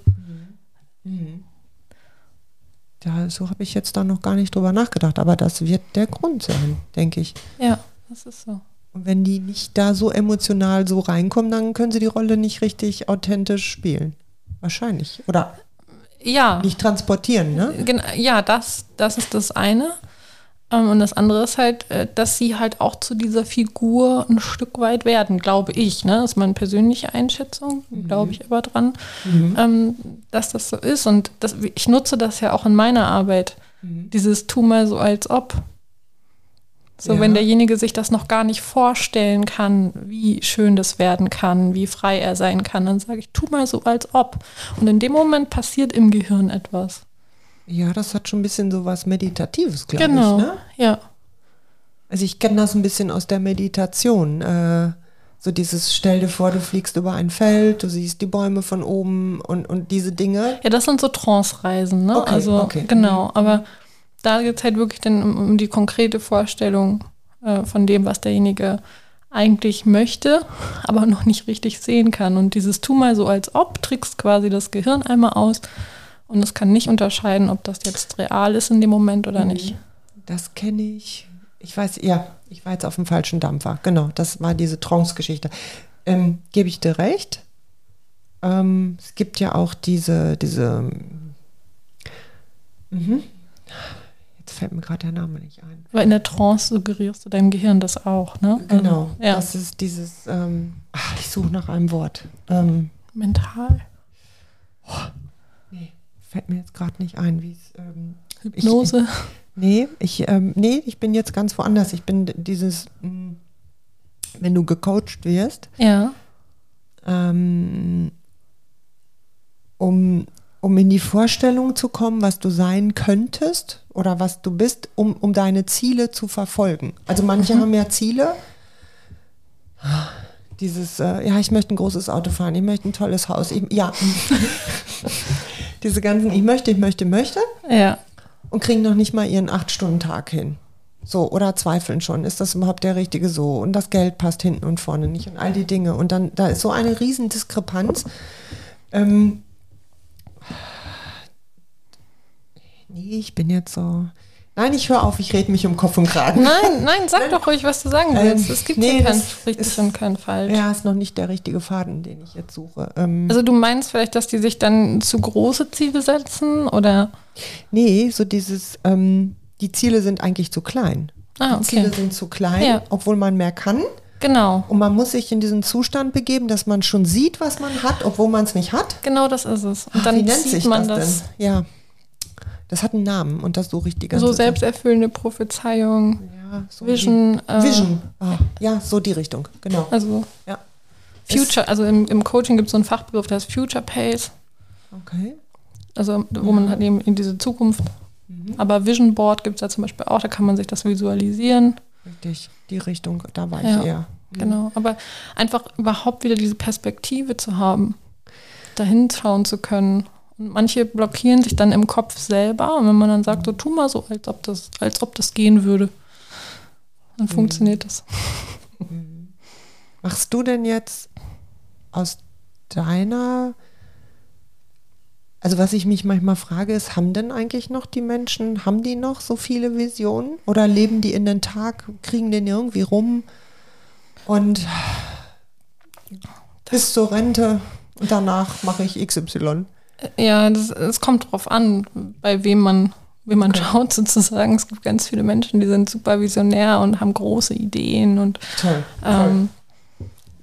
Da, so habe ich jetzt da noch gar nicht drüber nachgedacht, aber das wird der Grund sein, denke ich. ja, das ist so. Und wenn die nicht da so emotional so reinkommen, dann können sie die Rolle nicht richtig authentisch spielen. Wahrscheinlich. Oder Ja, nicht transportieren, ne? Gen ja, das, das ist das eine. Ähm, und das andere ist halt, äh, dass sie halt auch zu dieser Figur ein Stück weit werden, glaube ich. Ne? Das ist meine persönliche Einschätzung, glaube ich aber dran, ähm, dass das so ist. Und das, ich nutze das ja auch in meiner Arbeit. Dieses Tu mal so als ob. So, Ja. wenn derjenige sich das noch gar nicht vorstellen kann, wie schön das werden kann, wie frei er sein kann, dann sage ich, tu mal so als ob. Und in dem Moment passiert im Gehirn etwas. Ja, das hat schon ein bisschen so was Meditatives, glaube Genau. ich. Ne? Ja. Also ich kenne das ein bisschen aus der Meditation. Äh, So dieses, stell dir vor, du fliegst über ein Feld, du siehst die Bäume von oben und, und diese Dinge. Ja, das sind so Trance-Reisen, ne? Okay, also, okay. genau. Aber da geht es halt wirklich dann um, um die konkrete Vorstellung äh, von dem, was derjenige eigentlich möchte, aber noch nicht richtig sehen kann. Und dieses Tu mal so als ob trickst quasi das Gehirn einmal aus und es kann nicht unterscheiden, ob das jetzt real ist in dem Moment oder nicht. Das kenne ich. Ich weiß, ja, ich war jetzt auf dem falschen Dampfer. Genau, das war diese Trance-Geschichte. Ähm, Gebe ich dir recht? Ähm, es gibt ja auch diese, diese. Mhm. Fällt mir gerade der Name nicht ein. Aber in der Trance suggerierst du deinem Gehirn das auch, ne? Genau, Also, ja. das ist dieses. Ähm, ach, ich suche nach einem Wort. Ähm, Mental. nee, fällt mir jetzt gerade nicht ein, wie es. Ähm, Hypnose. Nee, ich, ähm, nee, ich bin jetzt ganz woanders. Ich bin dieses, mh, wenn du gecoacht wirst, ja. ähm, um, um in die Vorstellung zu kommen, was du sein könntest oder was du bist, um, um deine Ziele zu verfolgen. Also manche haben ja Ziele. Dieses, äh, ja, ich möchte ein großes Auto fahren, ich möchte ein tolles Haus. Ich, ja. Diese ganzen, ich möchte, ich möchte, möchte Ja. und kriegen noch nicht mal ihren Acht-Stunden-Tag hin. So, oder zweifeln schon, ist das überhaupt der richtige so? Und das Geld passt hinten und vorne nicht und all die Dinge. Und dann, da ist so eine riesen Diskrepanz. Ähm, nee, ich bin jetzt so. Nein, ich höre auf, ich rede mich um Kopf und Kragen. Nein, nein, sag doch ruhig, was du sagen Ähm, willst. es gibt nee, hier kein richtig ist- und kein falsch. Ja, ist noch nicht der richtige Faden, den ich jetzt suche. Ähm, Also du meinst vielleicht, dass die sich dann zu große Ziele setzen oder? nee, so dieses, ähm, die Ziele sind eigentlich zu klein. Ah, Die Ziele okay. sind zu klein, Ja. obwohl man mehr kann. Genau. Und man muss sich in diesen Zustand begeben, dass man schon sieht, was man hat, obwohl man es nicht hat. Genau das ist es. Und Ach, dann Wie nennt sieht sich man das, das. Ja, das hat einen Namen und das suche ich die ganze so selbsterfüllende Prophezeiung, Ja, so Vision. Die, äh, Vision. Ah, ja, so die Richtung, genau. Also Ja. Future, also im, im Coaching gibt es so einen Fachbegriff, der heißt Future Pace. Okay. Also wo man halt eben in diese Zukunft. Aber Vision Board gibt es da zum Beispiel auch, da kann man sich das visualisieren. Richtig, die Richtung, da war Ja. ich eher. Genau. Aber einfach überhaupt wieder diese Perspektive zu haben, dahin schauen zu können. Und manche blockieren sich dann im Kopf selber. Und wenn man dann sagt, so tu mal so, als ob das, als ob das gehen würde, dann funktioniert das. Machst du denn jetzt aus deiner, also was ich mich manchmal frage, ist, haben denn eigentlich noch die Menschen, haben die noch so viele Visionen oder leben die in den Tag, kriegen den irgendwie rum und bis zur Rente und danach mache ich XY? Ja, es kommt drauf an, bei wem man, wem man schaut sozusagen. Es gibt ganz viele Menschen, die sind super visionär und haben große Ideen und Toll. Ähm,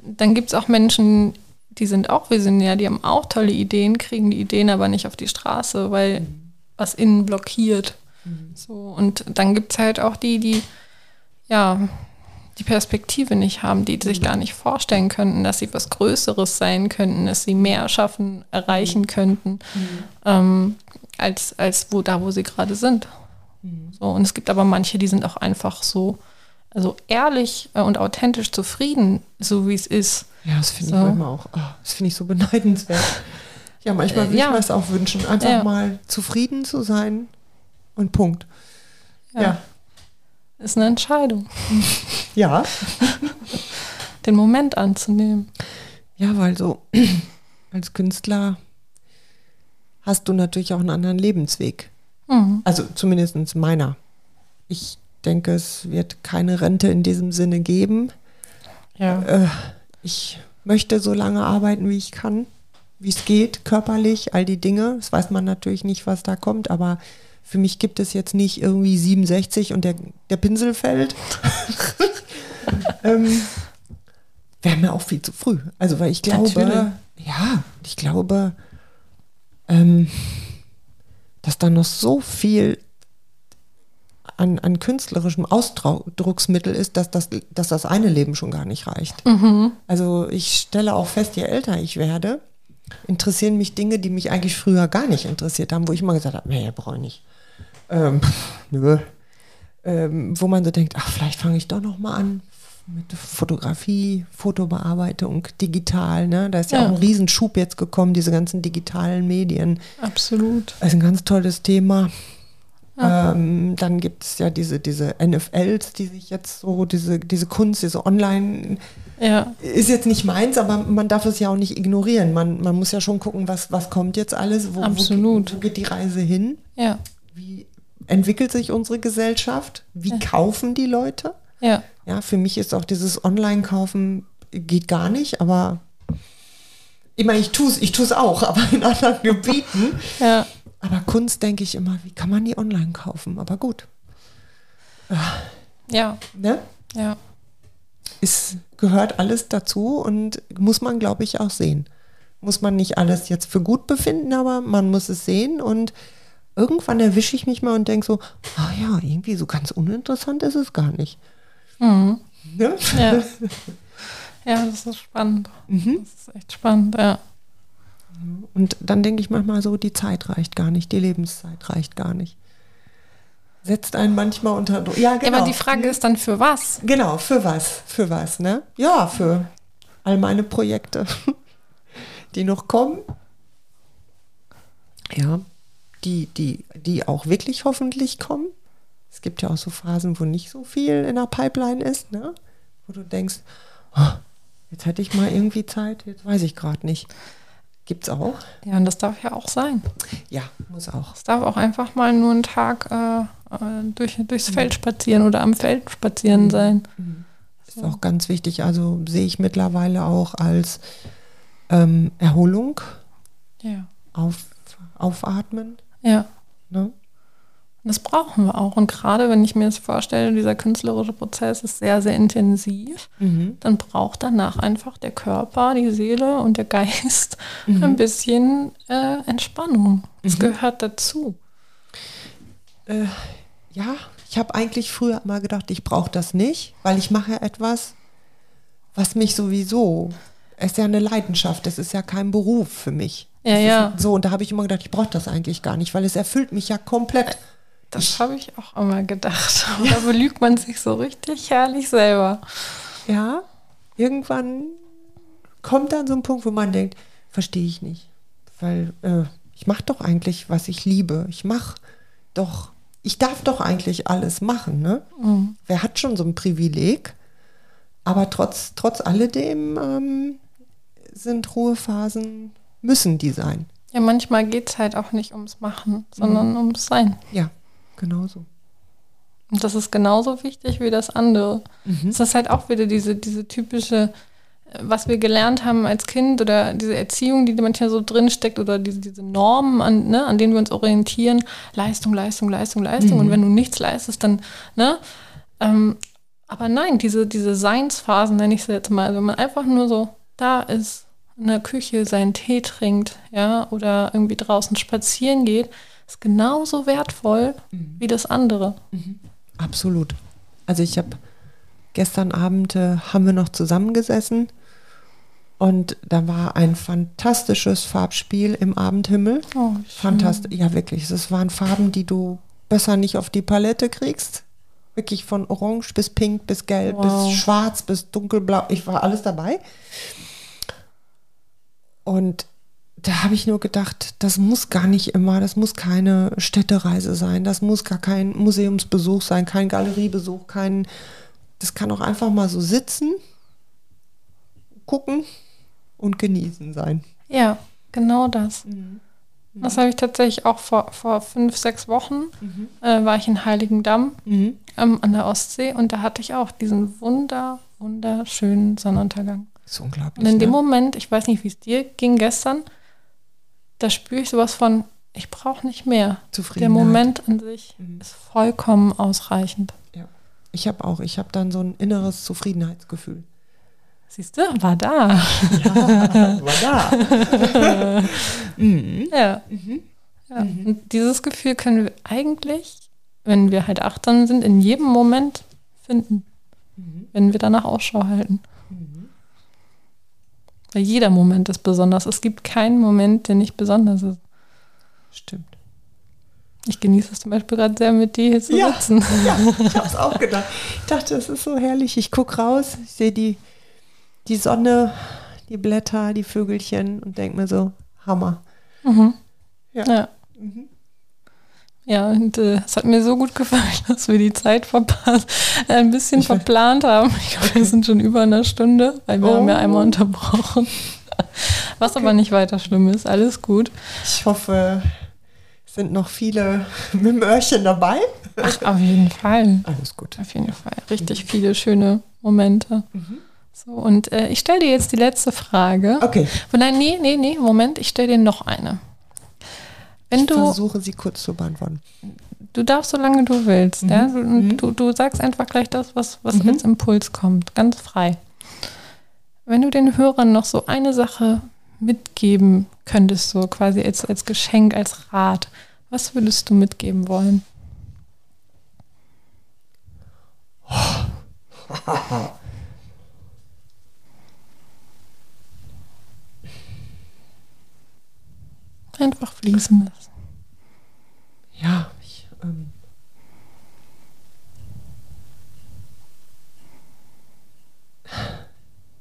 dann gibt es auch Menschen, die sind auch visionär, die haben auch tolle Ideen, kriegen die Ideen aber nicht auf die Straße, weil was innen blockiert. So, und dann gibt es halt auch die, die ja die Perspektive nicht haben, die sich gar nicht vorstellen könnten, dass sie was Größeres sein könnten, dass sie mehr schaffen, erreichen könnten, ähm, als, als wo da, wo sie gerade sind. So, und es gibt aber manche, die sind auch einfach so, also ehrlich äh, und authentisch zufrieden, so wie es ist. Ja, das finde So. ich manchmal auch, oh, das finde ich so beneidenswert. Ja, manchmal Äh, würde ja. ich mir das auch wünschen, einfach Ja. mal zufrieden zu sein und Punkt. Ja. Ist eine Entscheidung, Ja, den Moment anzunehmen. ja, weil so als Künstler hast du natürlich auch einen anderen Lebensweg. Mhm. Also zumindest meiner. Ich denke, es wird keine Rente in diesem Sinne geben. Ja. Äh, ich möchte so lange arbeiten, wie ich kann, wie es geht, körperlich, all die Dinge. Das weiß man natürlich nicht, was da kommt, aber für mich gibt es jetzt nicht irgendwie 67 und der, der Pinsel fällt. ähm, Wäre mir auch viel zu früh. Also, weil ich glaube, Natürlich. ja, ich glaube, ähm, dass da noch so viel an, an künstlerischem Ausdrucksmittel ist, dass das, dass das eine Leben schon gar nicht reicht. Mhm. Also ich stelle auch fest, je älter ich werde, interessieren mich Dinge, die mich eigentlich früher gar nicht interessiert haben, wo ich immer gesagt habe, nee, brauche ich nicht. Ähm, nö. Ähm, wo man so denkt, ach, vielleicht fange ich doch noch mal an. mit Fotografie, Fotobearbeitung, digital. Ne? Da ist ja, Ja. auch ein Riesenschub jetzt gekommen, diese ganzen digitalen Medien. Absolut. Das ist ein ganz tolles Thema. Ähm, dann gibt es ja diese, diese NFLs, die sich jetzt so, diese, diese Kunst, diese Online, Ja, ist jetzt nicht meins, aber man darf es ja auch nicht ignorieren. Man, man muss ja schon gucken, was, was kommt jetzt alles, wo, Absolut. Wo, wo geht die Reise hin, ja, wie entwickelt sich unsere Gesellschaft, wie kaufen die Leute. ja. Ja, für mich ist auch dieses Online-Kaufen geht gar nicht, aber ich meine, ich tue es ich auch, aber in anderen Gebieten. Ja, Aber Kunst denke ich immer, wie kann man die online kaufen? Aber gut, ja, ne? ja. Es gehört alles dazu und muss man, glaube ich, auch sehen. Muss man nicht alles jetzt für gut befinden, aber man muss es sehen und irgendwann erwische ich mich mal und denke so, ah ja, irgendwie so ganz uninteressant ist es gar nicht. Mhm. Ne? Ja. ja, das ist spannend. Mhm. Das ist echt spannend, ja. Und dann denke ich manchmal so, die Zeit reicht gar nicht, die Lebenszeit reicht gar nicht. Setzt einen manchmal unter Druck. Ja, Ja, genau. aber die Frage ist dann für was? Genau, für was? Für was, ne? Ja, für all meine Projekte, die noch kommen. Ja, die, die, die auch wirklich hoffentlich kommen. Es gibt ja auch so Phasen, wo nicht so viel in der Pipeline ist, ne? Wo du denkst, oh, jetzt hätte ich mal irgendwie Zeit, jetzt weiß ich gerade nicht. Gibt's auch? Ja, und das darf ja auch sein. Ja, muss auch. Es darf auch einfach mal nur ein Tag äh, äh, durch, durchs Feld spazieren oder am Feld spazieren sein. Ist auch ganz wichtig. Also sehe ich mittlerweile auch als ähm, Erholung, Ja. auf, aufatmen. Ja. Ne? Und Das brauchen wir auch. Und gerade wenn ich mir das vorstelle, dieser künstlerische Prozess ist sehr, sehr intensiv, Mhm. dann braucht danach einfach der Körper, die Seele und der Geist ein bisschen äh, Entspannung. Das gehört dazu. Äh, ja, ich habe eigentlich früher mal gedacht, ich brauche das nicht, weil ich mache ja etwas, was mich sowieso, es ist ja eine Leidenschaft, es ist ja kein Beruf für mich. Ja, ja. So, und da habe ich immer gedacht, ich brauche das eigentlich gar nicht, weil es erfüllt mich ja komplett. Das habe ich auch immer gedacht. Und da belügt man sich so richtig herrlich selber. Ja, irgendwann kommt dann so ein Punkt, wo man denkt, verstehe ich nicht. Weil äh, ich mache doch eigentlich, was ich liebe. Ich mache doch, ich darf doch eigentlich alles machen. Ne? Mhm. Wer hat schon so ein Privileg? Aber trotz, trotz alledem ähm, sind Ruhephasen, müssen die sein. Ja, manchmal geht es halt auch nicht ums Machen, sondern ums Sein. Ja, genauso. Und das ist genauso wichtig wie das andere. Das ist halt auch wieder diese, diese typische, äh, was wir gelernt haben als Kind oder diese Erziehung, die manchmal so drinsteckt oder diese, diese Normen, an, ne, an denen wir uns orientieren. Leistung, Leistung, Leistung, Leistung. Und wenn du nichts leistest, dann, ne? Ähm, aber nein, diese, diese Seinsphasen, nenne ich sie jetzt mal, wenn man einfach nur so da ist, in der Küche seinen Tee trinkt, ja, oder irgendwie draußen spazieren geht, ist genauso wertvoll wie das andere. Absolut. Also ich habe gestern Abend äh, haben wir noch zusammengesessen und da war ein fantastisches Farbspiel im Abendhimmel. Oh. Fantastisch. Ja, wirklich. Es waren Farben, die du besser nicht auf die Palette kriegst. Wirklich von Orange bis Pink bis Gelb Wow. bis Schwarz bis Dunkelblau. Ich war alles dabei. Und da habe ich nur gedacht, das muss gar nicht immer, das muss keine Städtereise sein, das muss gar kein Museumsbesuch sein, kein Galeriebesuch, kein. Das kann auch einfach mal so sitzen, gucken und genießen sein. Ja, genau das. Das habe ich tatsächlich auch vor, vor fünf, sechs Wochen, äh, war ich in Heiligendamm Mhm. ähm, an der Ostsee und da hatte ich auch diesen wunder, wunderschönen Sonnenuntergang. ist unglaublich. Und in dem ne? Moment, ich weiß nicht, wie es dir ging gestern, da spüre ich sowas von, ich brauche nicht mehr. Der. Moment an sich ist vollkommen ausreichend. Ja. Ich habe auch, ich habe dann so ein inneres Zufriedenheitsgefühl. Siehst du, war da. War da. mhm. Ja. ja. Und dieses Gefühl können wir eigentlich, wenn wir halt achtsam sind, in jedem Moment finden, wenn wir danach Ausschau halten. Weil jeder Moment ist besonders. Es gibt keinen Moment, der nicht besonders ist. Stimmt. Ich genieße es zum Beispiel gerade sehr, mit dir hier zu Ja. sitzen. Ja, ich habe es auch gedacht. Ich dachte, es ist so herrlich. Ich gucke raus, ich sehe die, die Sonne, die Blätter, die Vögelchen und denke mir so, Hammer. Mhm. Ja. Ja. Ja, und äh, es hat mir so gut gefallen, dass wir die Zeit verpasst, äh, ein bisschen Ich verplant haben. Ich glaube, wir sind schon über eine Stunde, weil wir Oh. haben ja einmal unterbrochen. Was aber nicht weiter schlimm ist, alles gut. Ich hoffe, es sind noch viele mit dem Öhrchen dabei. Ach, auf jeden Fall. Alles gut. Auf jeden Fall. Richtig viele schöne Momente. So, und äh, ich stelle dir jetzt die letzte Frage. Okay, Oh, nein, nee, nee, nee, Moment, ich stelle dir noch eine. Wenn ich du, versuche sie kurz zu beantworten. du darfst, solange du willst, ja? Du, Mhm. du, du sagst einfach gleich das, was, was Mhm. als Impuls kommt, ganz frei. Wenn du den Hörern noch so eine Sache mitgeben könntest, so quasi als, als Geschenk, als Rat, was würdest du mitgeben wollen? Einfach fließen lassen. Ja, ich, ähm,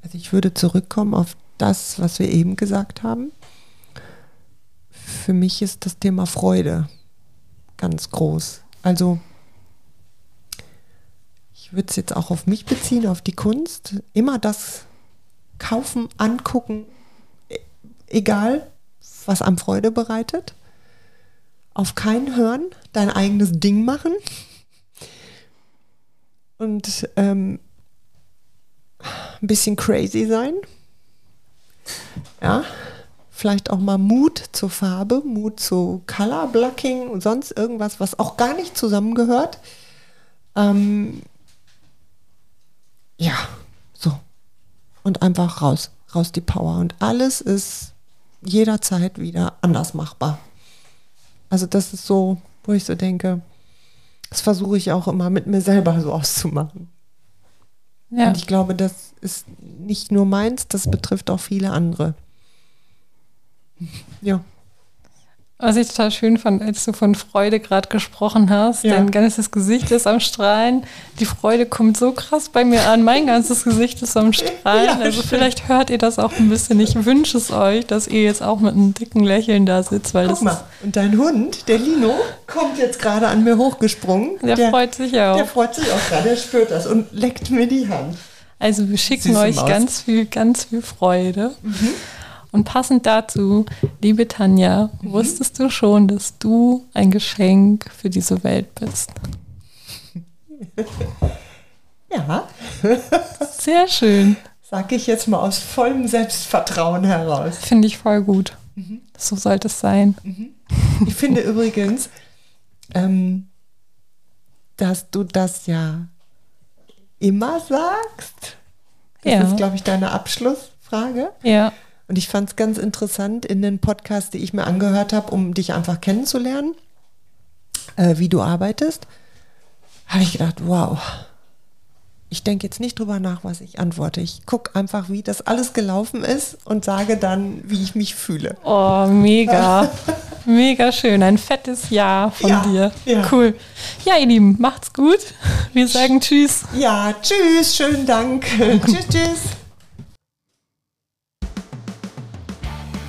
also ich würde zurückkommen auf das, was wir eben gesagt haben. Für mich ist das Thema Freude ganz groß. Also ich würde es jetzt auch auf mich beziehen, auf die Kunst. Immer das kaufen, angucken, e- egal, was einem Freude bereitet auf keinen hören, dein eigenes Ding machen und ähm, ein bisschen crazy sein. Ja, vielleicht auch mal Mut zur Farbe, Mut zu Color Blocking und sonst irgendwas, was auch gar nicht zusammengehört. Ähm, ja, so. Und einfach raus, raus die Power. Und alles ist jederzeit wieder anders machbar. Also das ist so, wo ich so denke, das versuche ich auch immer mit mir selber so auszumachen. Ja. Und ich glaube, das ist nicht nur meins, das betrifft auch viele andere. Ja. Was ich total schön fand, als du von Freude gerade gesprochen hast, Ja. dein ganzes Gesicht ist am Strahlen. Die Freude kommt so krass bei mir an. Mein ganzes Gesicht ist am Strahlen. Ja, also stimmt. vielleicht hört ihr das auch ein bisschen. Ich wünsche es euch, dass ihr jetzt auch mit einem dicken Lächeln da sitzt, weil Guck mal, und dein Hund, der Lino, kommt jetzt gerade an mir hochgesprungen. der, freut sich auch. Der freut sich auch gerade, der spürt das und leckt mir die Hand. Also wir schicken Süße euch Maus. ganz viel, ganz viel Freude. Mhm. Und passend dazu, liebe Tanja, Mhm. wusstest du schon, dass du ein Geschenk für diese Welt bist? Ja, Sehr schön. sag ich jetzt mal aus vollem Selbstvertrauen heraus. Finde ich voll gut. Mhm. So sollte es sein. Ich finde übrigens, ähm, dass du das ja immer sagst. Das Ja. ist, glaube ich, deine Abschlussfrage. Ja. Und ich fand es ganz interessant in den Podcasts, die ich mir angehört habe, um dich einfach kennenzulernen, äh, wie du arbeitest, habe ich gedacht, wow, ich denke jetzt nicht drüber nach, was ich antworte. Ich gucke einfach, wie das alles gelaufen ist und sage dann, wie ich mich fühle. Oh, mega. mega schön. Ein fettes Ja von Ja, dir. ja. Cool. Ja, ihr Lieben, macht's gut. Wir sagen Tschüss. Ja, tschüss, schönen Dank. tschüss, tschüss.